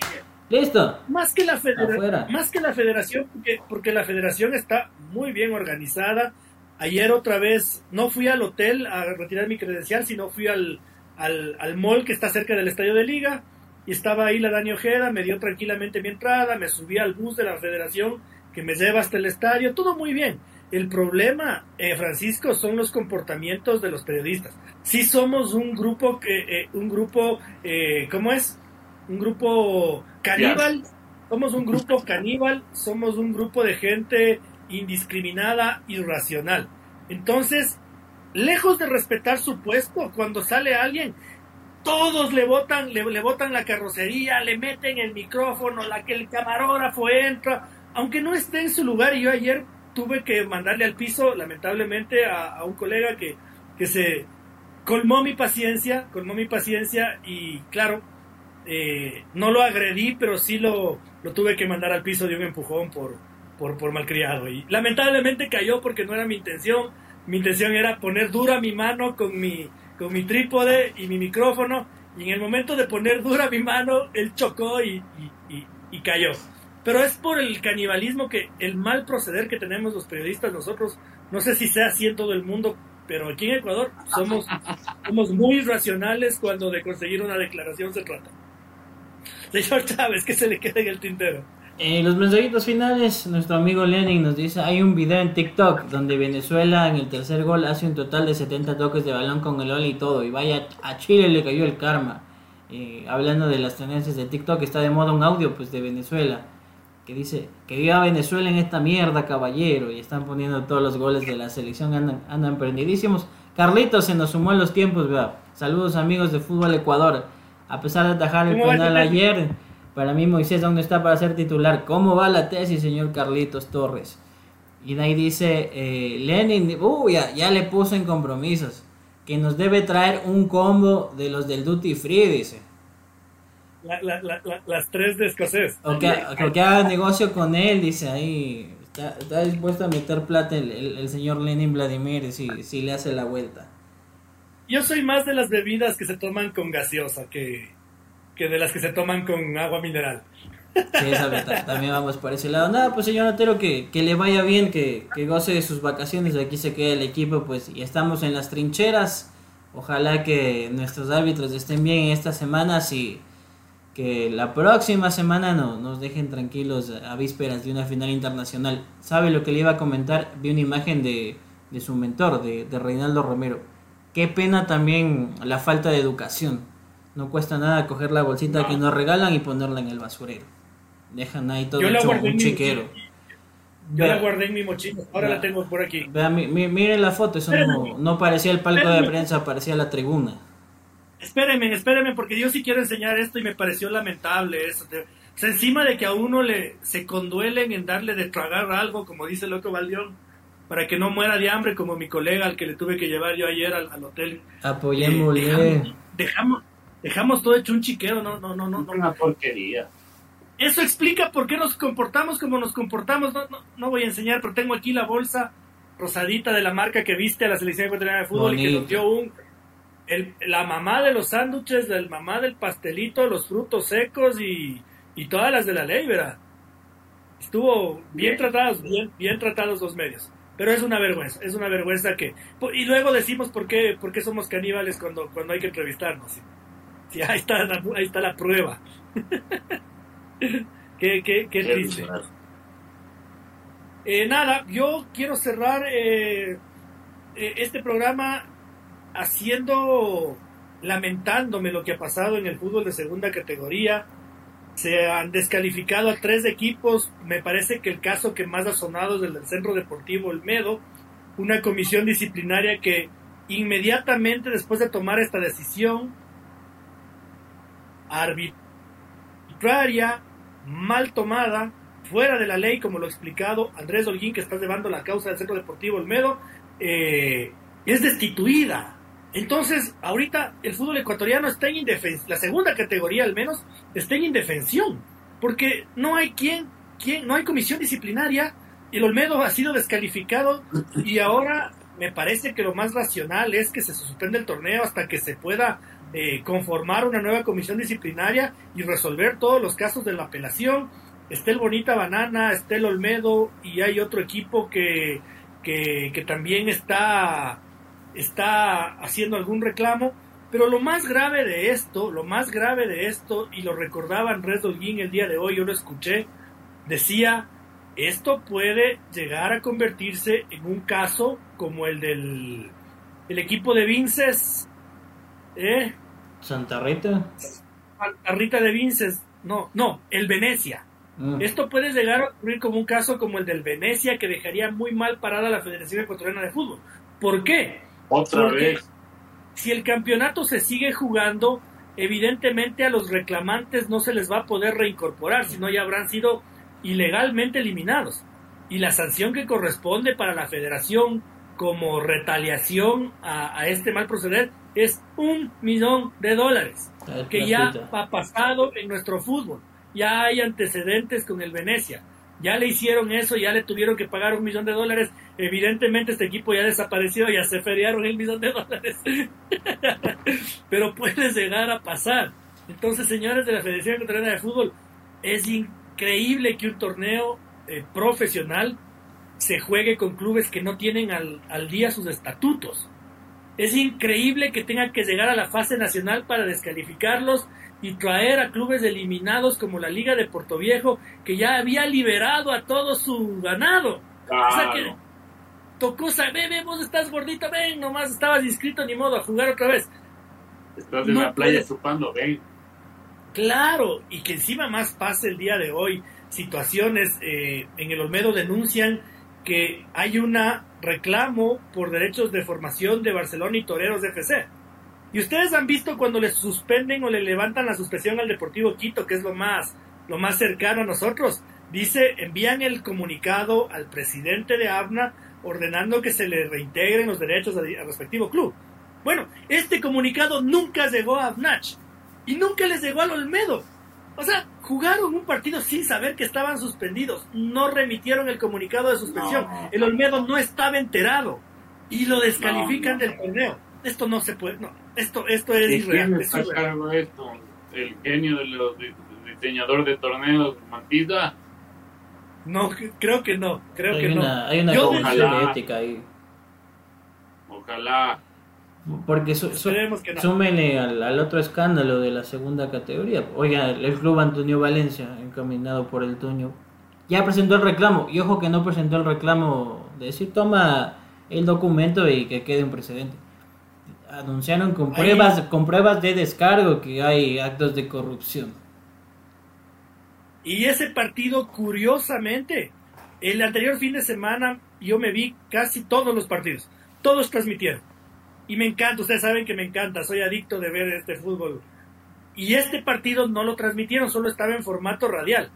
Listo. Más que la, federa- Afuera. más que la federación, porque, porque la federación está muy bien organizada. Ayer otra vez no fui al hotel a retirar mi credencial, sino fui al, al, al mall que está cerca del estadio de liga. Y estaba ahí la Dani Ojeda, me dio tranquilamente mi entrada, me subí al bus de la federación que me lleva hasta el estadio, todo muy bien. El problema, eh, Francisco, son los comportamientos de los periodistas. Si somos un grupo que, eh, un grupo, eh, ¿cómo es? Un grupo caníbal. Somos un grupo caníbal, somos un grupo de gente indiscriminada, irracional. Entonces, lejos de respetar su puesto, cuando sale alguien, todos le botan, le, le botan la carrocería, le meten el micrófono, la que el camarógrafo entra, aunque no esté en su lugar. Y yo ayer tuve que mandarle al piso, lamentablemente, a, a un colega que, que se colmó mi paciencia, colmó mi paciencia y claro, eh, no lo agredí, pero sí lo, lo tuve que mandar al piso de un empujón por, por, malcriado. Y lamentablemente cayó porque no era mi intención. Mi intención era poner dura mi mano con mi, con mi trípode y mi micrófono y en el momento de poner dura mi mano, él chocó y, y, cayó. Pero es por el canibalismo que el mal proceder que tenemos los periodistas nosotros, no sé si sea así en todo el mundo, pero aquí en Ecuador somos, somos muy racionales cuando de conseguir una declaración se trata. Señor Chávez, que se le quede en el tintero. En los mensajitos finales, nuestro amigo Lenin nos dice, hay un video en TikTok donde Venezuela en el tercer gol hace un total de 70 toques de balón con el gol y todo, y vaya, a Chile le cayó el karma. Eh, hablando de las tendencias de TikTok, está de moda un audio pues de Venezuela que dice que viva Venezuela en esta mierda, caballero, y están poniendo todos los goles de la selección, andan, andan prendidísimos. Carlitos se nos sumó en los tiempos, vea. Saludos amigos de Fútbol Ecuador. A pesar de atajar el penal ayer, para mí Moisés aún está para ser titular. ¿Cómo va la tesis, señor Carlitos Torres? Y de ahí dice, eh, Lenin, uh, ya, ya le puso en compromisos, que nos debe traer un combo de los del Duty Free, dice las tres de escocés. O que, haga negocio con él, dice ahí. Está, dispuesto a meter plata el, señor Lenin Vladimir si, si le hace la vuelta. Yo soy más de las bebidas que se toman con gaseosa que, que de las que se toman con agua mineral. Sí, también vamos por ese lado. Nada, pues señor Otero, que, que le vaya bien, que, que goce de sus vacaciones. Aquí se queda el equipo, pues, y estamos en las trincheras. Ojalá que nuestros árbitros estén bien en estas semanas y que la próxima semana no nos dejen tranquilos a vísperas de una final internacional. ¿Sabe lo que le iba a comentar? Vi una imagen de, de su mentor, de, de, Reinaldo Romero. Qué pena también la falta de educación. No cuesta nada coger la bolsita que nos regalan y ponerla en el basurero. Dejan ahí todo hecho un chiquero. Yo la guardé en mi mochila, ahora la tengo por aquí. Vea, miren la foto, eso no, no parecía el palco de prensa, parecía la tribuna. Espérenme, espérenme, porque yo sí quiero enseñar esto y me pareció lamentable eso. encima de que a uno le se conduelen en darle de tragar algo, como dice el otro Valdión, para que no muera de hambre, como mi colega al que le tuve que llevar yo ayer al, hotel. Apoyémosle. Eh, dejamos, dejamos, todo hecho un chiquero, no, no, no, no. Una porquería. Eso explica por qué nos comportamos como nos comportamos. No, no, no voy a enseñar, pero tengo aquí la bolsa rosadita de la marca que viste a la selección ecuatoriana de fútbol y que nos dio un la mamá de los sándwiches, la mamá del pastelito, los frutos secos y, todas las de la ley, ¿verdad? Estuvo bien, tratados, bien, bien tratados los medios. Pero es una vergüenza, es una vergüenza que... Y luego decimos por qué, por qué somos caníbales cuando, cuando hay que entrevistarnos. Sí, ahí, está la, ahí está la prueba. [LAUGHS] qué, qué, qué triste. Eh, nada, yo quiero cerrar eh, eh, este programa haciendo, lamentándome lo que ha pasado en el fútbol de segunda categoría. Se han descalificado a tres equipos. Me parece que el caso que más ha sonado es el del Centro Deportivo Olmedo, una comisión disciplinaria que inmediatamente después de tomar esta decisión arbitraria, mal tomada, fuera de la ley, como lo ha explicado Andrés Holguín, que está llevando la causa del Centro Deportivo Olmedo, eh, es destituida. Entonces, ahorita el fútbol ecuatoriano está en indefensión, la segunda categoría al menos, está en indefensión, porque no hay quien, quien, no hay comisión disciplinaria, el Olmedo ha sido descalificado y ahora me parece que lo más racional es que se suspende el torneo hasta que se pueda eh, conformar una nueva comisión disciplinaria y resolver todos los casos de la apelación. Está el Bonita Banana, está el Olmedo y hay otro equipo que, que, que también está está haciendo algún reclamo, pero lo más grave de esto, lo más grave de esto, y lo recordaba Andrés Dolguín el día de hoy, yo lo escuché, decía, esto puede llegar a convertirse en un caso como el del el equipo de Vinces, ¿eh? Santa Rita. Santa Rita de Vinces, no, no, el Venecia. Mm. Esto puede llegar a ocurrir como un caso como el del Venecia que dejaría muy mal parada la Federación Ecuatoriana de Fútbol. ¿Por qué? Otra vez. Si el campeonato se sigue jugando, evidentemente a los reclamantes no se les va a poder reincorporar, sino ya habrán sido ilegalmente eliminados. Y la sanción que corresponde para la federación como retaliación a, este mal proceder es un millón de dólares, que ya ha pasado en nuestro fútbol. Ya hay antecedentes con el Venecia. Ya le hicieron eso, ya le tuvieron que pagar un millón de dólares Evidentemente este equipo ya desapareció, ya se feriaron el millón de dólares. [LAUGHS] Pero puede llegar a pasar. Entonces, señores de la Federación Ecuatoriana de Fútbol, es increíble que un torneo eh, profesional se juegue con clubes que no tienen al, al día sus estatutos. Es increíble que tengan que llegar a la fase nacional para descalificarlos y traer a clubes eliminados como la Liga de Puerto Viejo, que ya había liberado a todo su ganado. O sea que tocó saber, ven, vos estás gordito, ven, nomás estabas inscrito, ni modo, a jugar otra vez. Estás en No la playa puedes. chupando, ven. Claro, y que encima más pase el día de hoy, situaciones eh, en el Olmedo denuncian que hay una reclamo por derechos de formación de Barcelona y Toreros de FC. Y ustedes han visto cuando les suspenden o le levantan la suspensión al Deportivo Quito, que es lo más, lo más cercano a nosotros. Dice, envían el comunicado al presidente de ABNA ordenando que se le reintegren los derechos al, al respectivo club. Bueno, este comunicado nunca llegó a ABNACH y nunca les llegó al Olmedo. O sea, jugaron un partido sin saber que estaban suspendidos. No remitieron el comunicado de suspensión. No. El Olmedo no estaba enterado y lo descalifican No, no. del torneo. Esto no se puede. No, esto, esto es ¿Y quién irreal. es irreal. de esto? ¿El genio de los di- diseñador de torneos, Mantita? No, creo que no. Creo hay que no. una, hay una ojalá. de ética ahí. Ojalá. Porque su, su- Esperemos que no. súmele al, al otro escándalo de la segunda categoría. Oiga, el club Antonio Valencia, encaminado por el Tuño, ya presentó el reclamo. Y ojo que no presentó el reclamo de decir toma el documento y que quede un precedente. Anunciaron con pruebas, con pruebas de descargo que hay actos de corrupción. Y ese partido, curiosamente, el anterior fin de semana yo me vi casi todos los partidos. Todos transmitieron. Y me encanta, ustedes saben que me encanta, soy adicto de ver este fútbol. Y este partido no lo transmitieron, solo estaba en formato radial.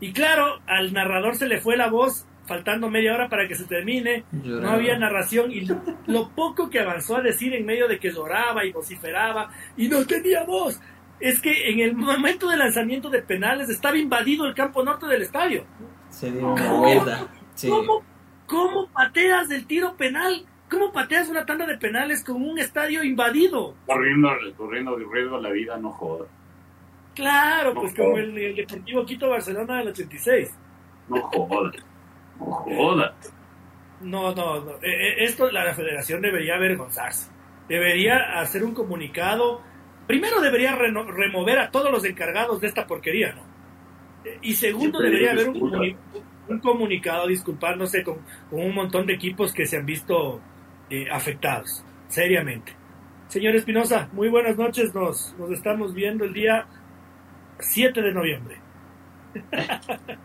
Y claro, al narrador se le fue la voz faltando media hora para que se termine. No había narración y lo, lo poco que avanzó a decir en medio de que lloraba y vociferaba y no tenía voz. Es que en el momento del lanzamiento de penales estaba invadido el campo norte del estadio. Se dio una vuelta. Sí. ¿Cómo, ¿Cómo pateas del tiro penal? ¿Cómo pateas una tanda de penales con un estadio invadido? Corriendo, corriendo de riesgo la vida, no joda. Claro, No pues como el, el Deportivo Quito Barcelona del 86. No joda. No joda. No, no, no. Eh, eh, esto la, federación debería avergonzarse. Debería hacer un comunicado. Primero debería reno- remover a todos los encargados de esta porquería, ¿no? Eh, Y segundo debería haber un, un comunicado disculpándose con, con un montón de equipos que se han visto eh, afectados, seriamente. Señor Espinosa, muy buenas noches. Nos, nos estamos viendo el día 7 de noviembre.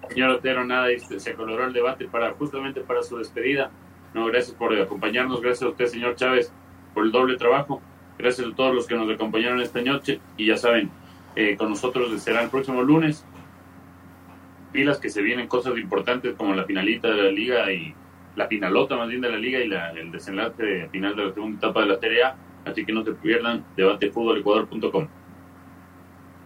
Señor Otero, nada, este, se coloró el debate para justamente para su despedida. No, gracias por acompañarnos, gracias a usted, señor Chávez, por el doble trabajo. Gracias a todos los que nos acompañaron esta noche. Y ya saben, eh, con nosotros será el próximo lunes. Pilas que se vienen cosas importantes como la finalita de la liga y la finalota más bien de la liga y la- el desenlace final de la segunda etapa de la Serie. Así que no se pierdan debatefutbolecuador.com.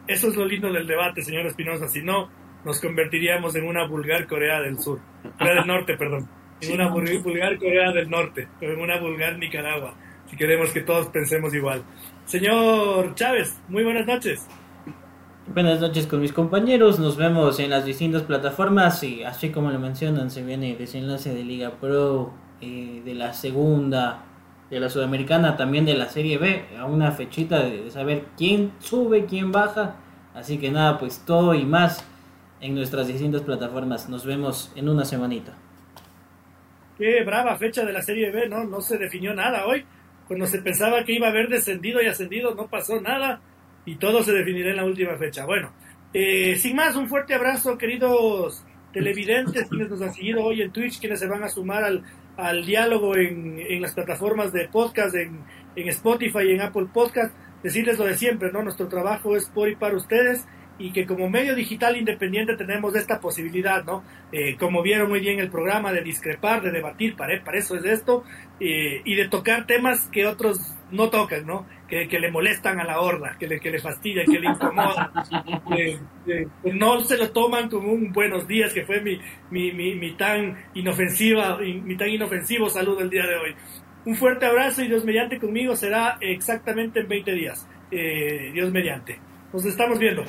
Eso es lo lindo del debate, señor Espinosa. Si no, nos convertiríamos en una vulgar Corea del Sur. Corea del Norte, perdón. En una vul- vulgar Corea del Norte. O en una vulgar Nicaragua. Si queremos que todos pensemos igual. Señor Chávez, muy buenas noches. Buenas noches con mis compañeros, nos vemos en las distintas plataformas y así como lo mencionan se viene el desenlace de Liga Pro, eh, de la segunda, de la Sudamericana, también de la Serie B, a una fechita de saber quién sube, quién baja, así que nada, pues todo y más en nuestras distintas plataformas, nos vemos en una semanita. Qué brava fecha de la Serie B, ¿no? No se definió nada hoy. Cuando se pensaba que iba a haber descendido y ascendido, no pasó nada. Y todo se definirá en la última fecha. Bueno, eh, sin más, un fuerte abrazo, queridos televidentes, quienes nos han seguido hoy en Twitch, quienes se van a sumar al, al diálogo en, en las plataformas de podcast, en, en Spotify en Apple Podcast. Decirles lo de siempre, ¿no? Nuestro trabajo es por y para ustedes y que como medio digital independiente tenemos esta posibilidad, ¿no? Eh, como vieron muy bien el programa, de discrepar, de debatir, para, para eso es esto, eh, y de tocar temas que otros no tocan, ¿no? Que, que le molestan a la horda, que le, que le fastidian, que le incomodan, que, [LAUGHS] no se lo toman como un buenos días, que fue mi, mi, mi, mi tan inofensiva, mi tan inofensivo saludo el día de hoy. Un fuerte abrazo y Dios mediante conmigo será exactamente en 20 días. Eh, Dios mediante. Nos estamos viendo.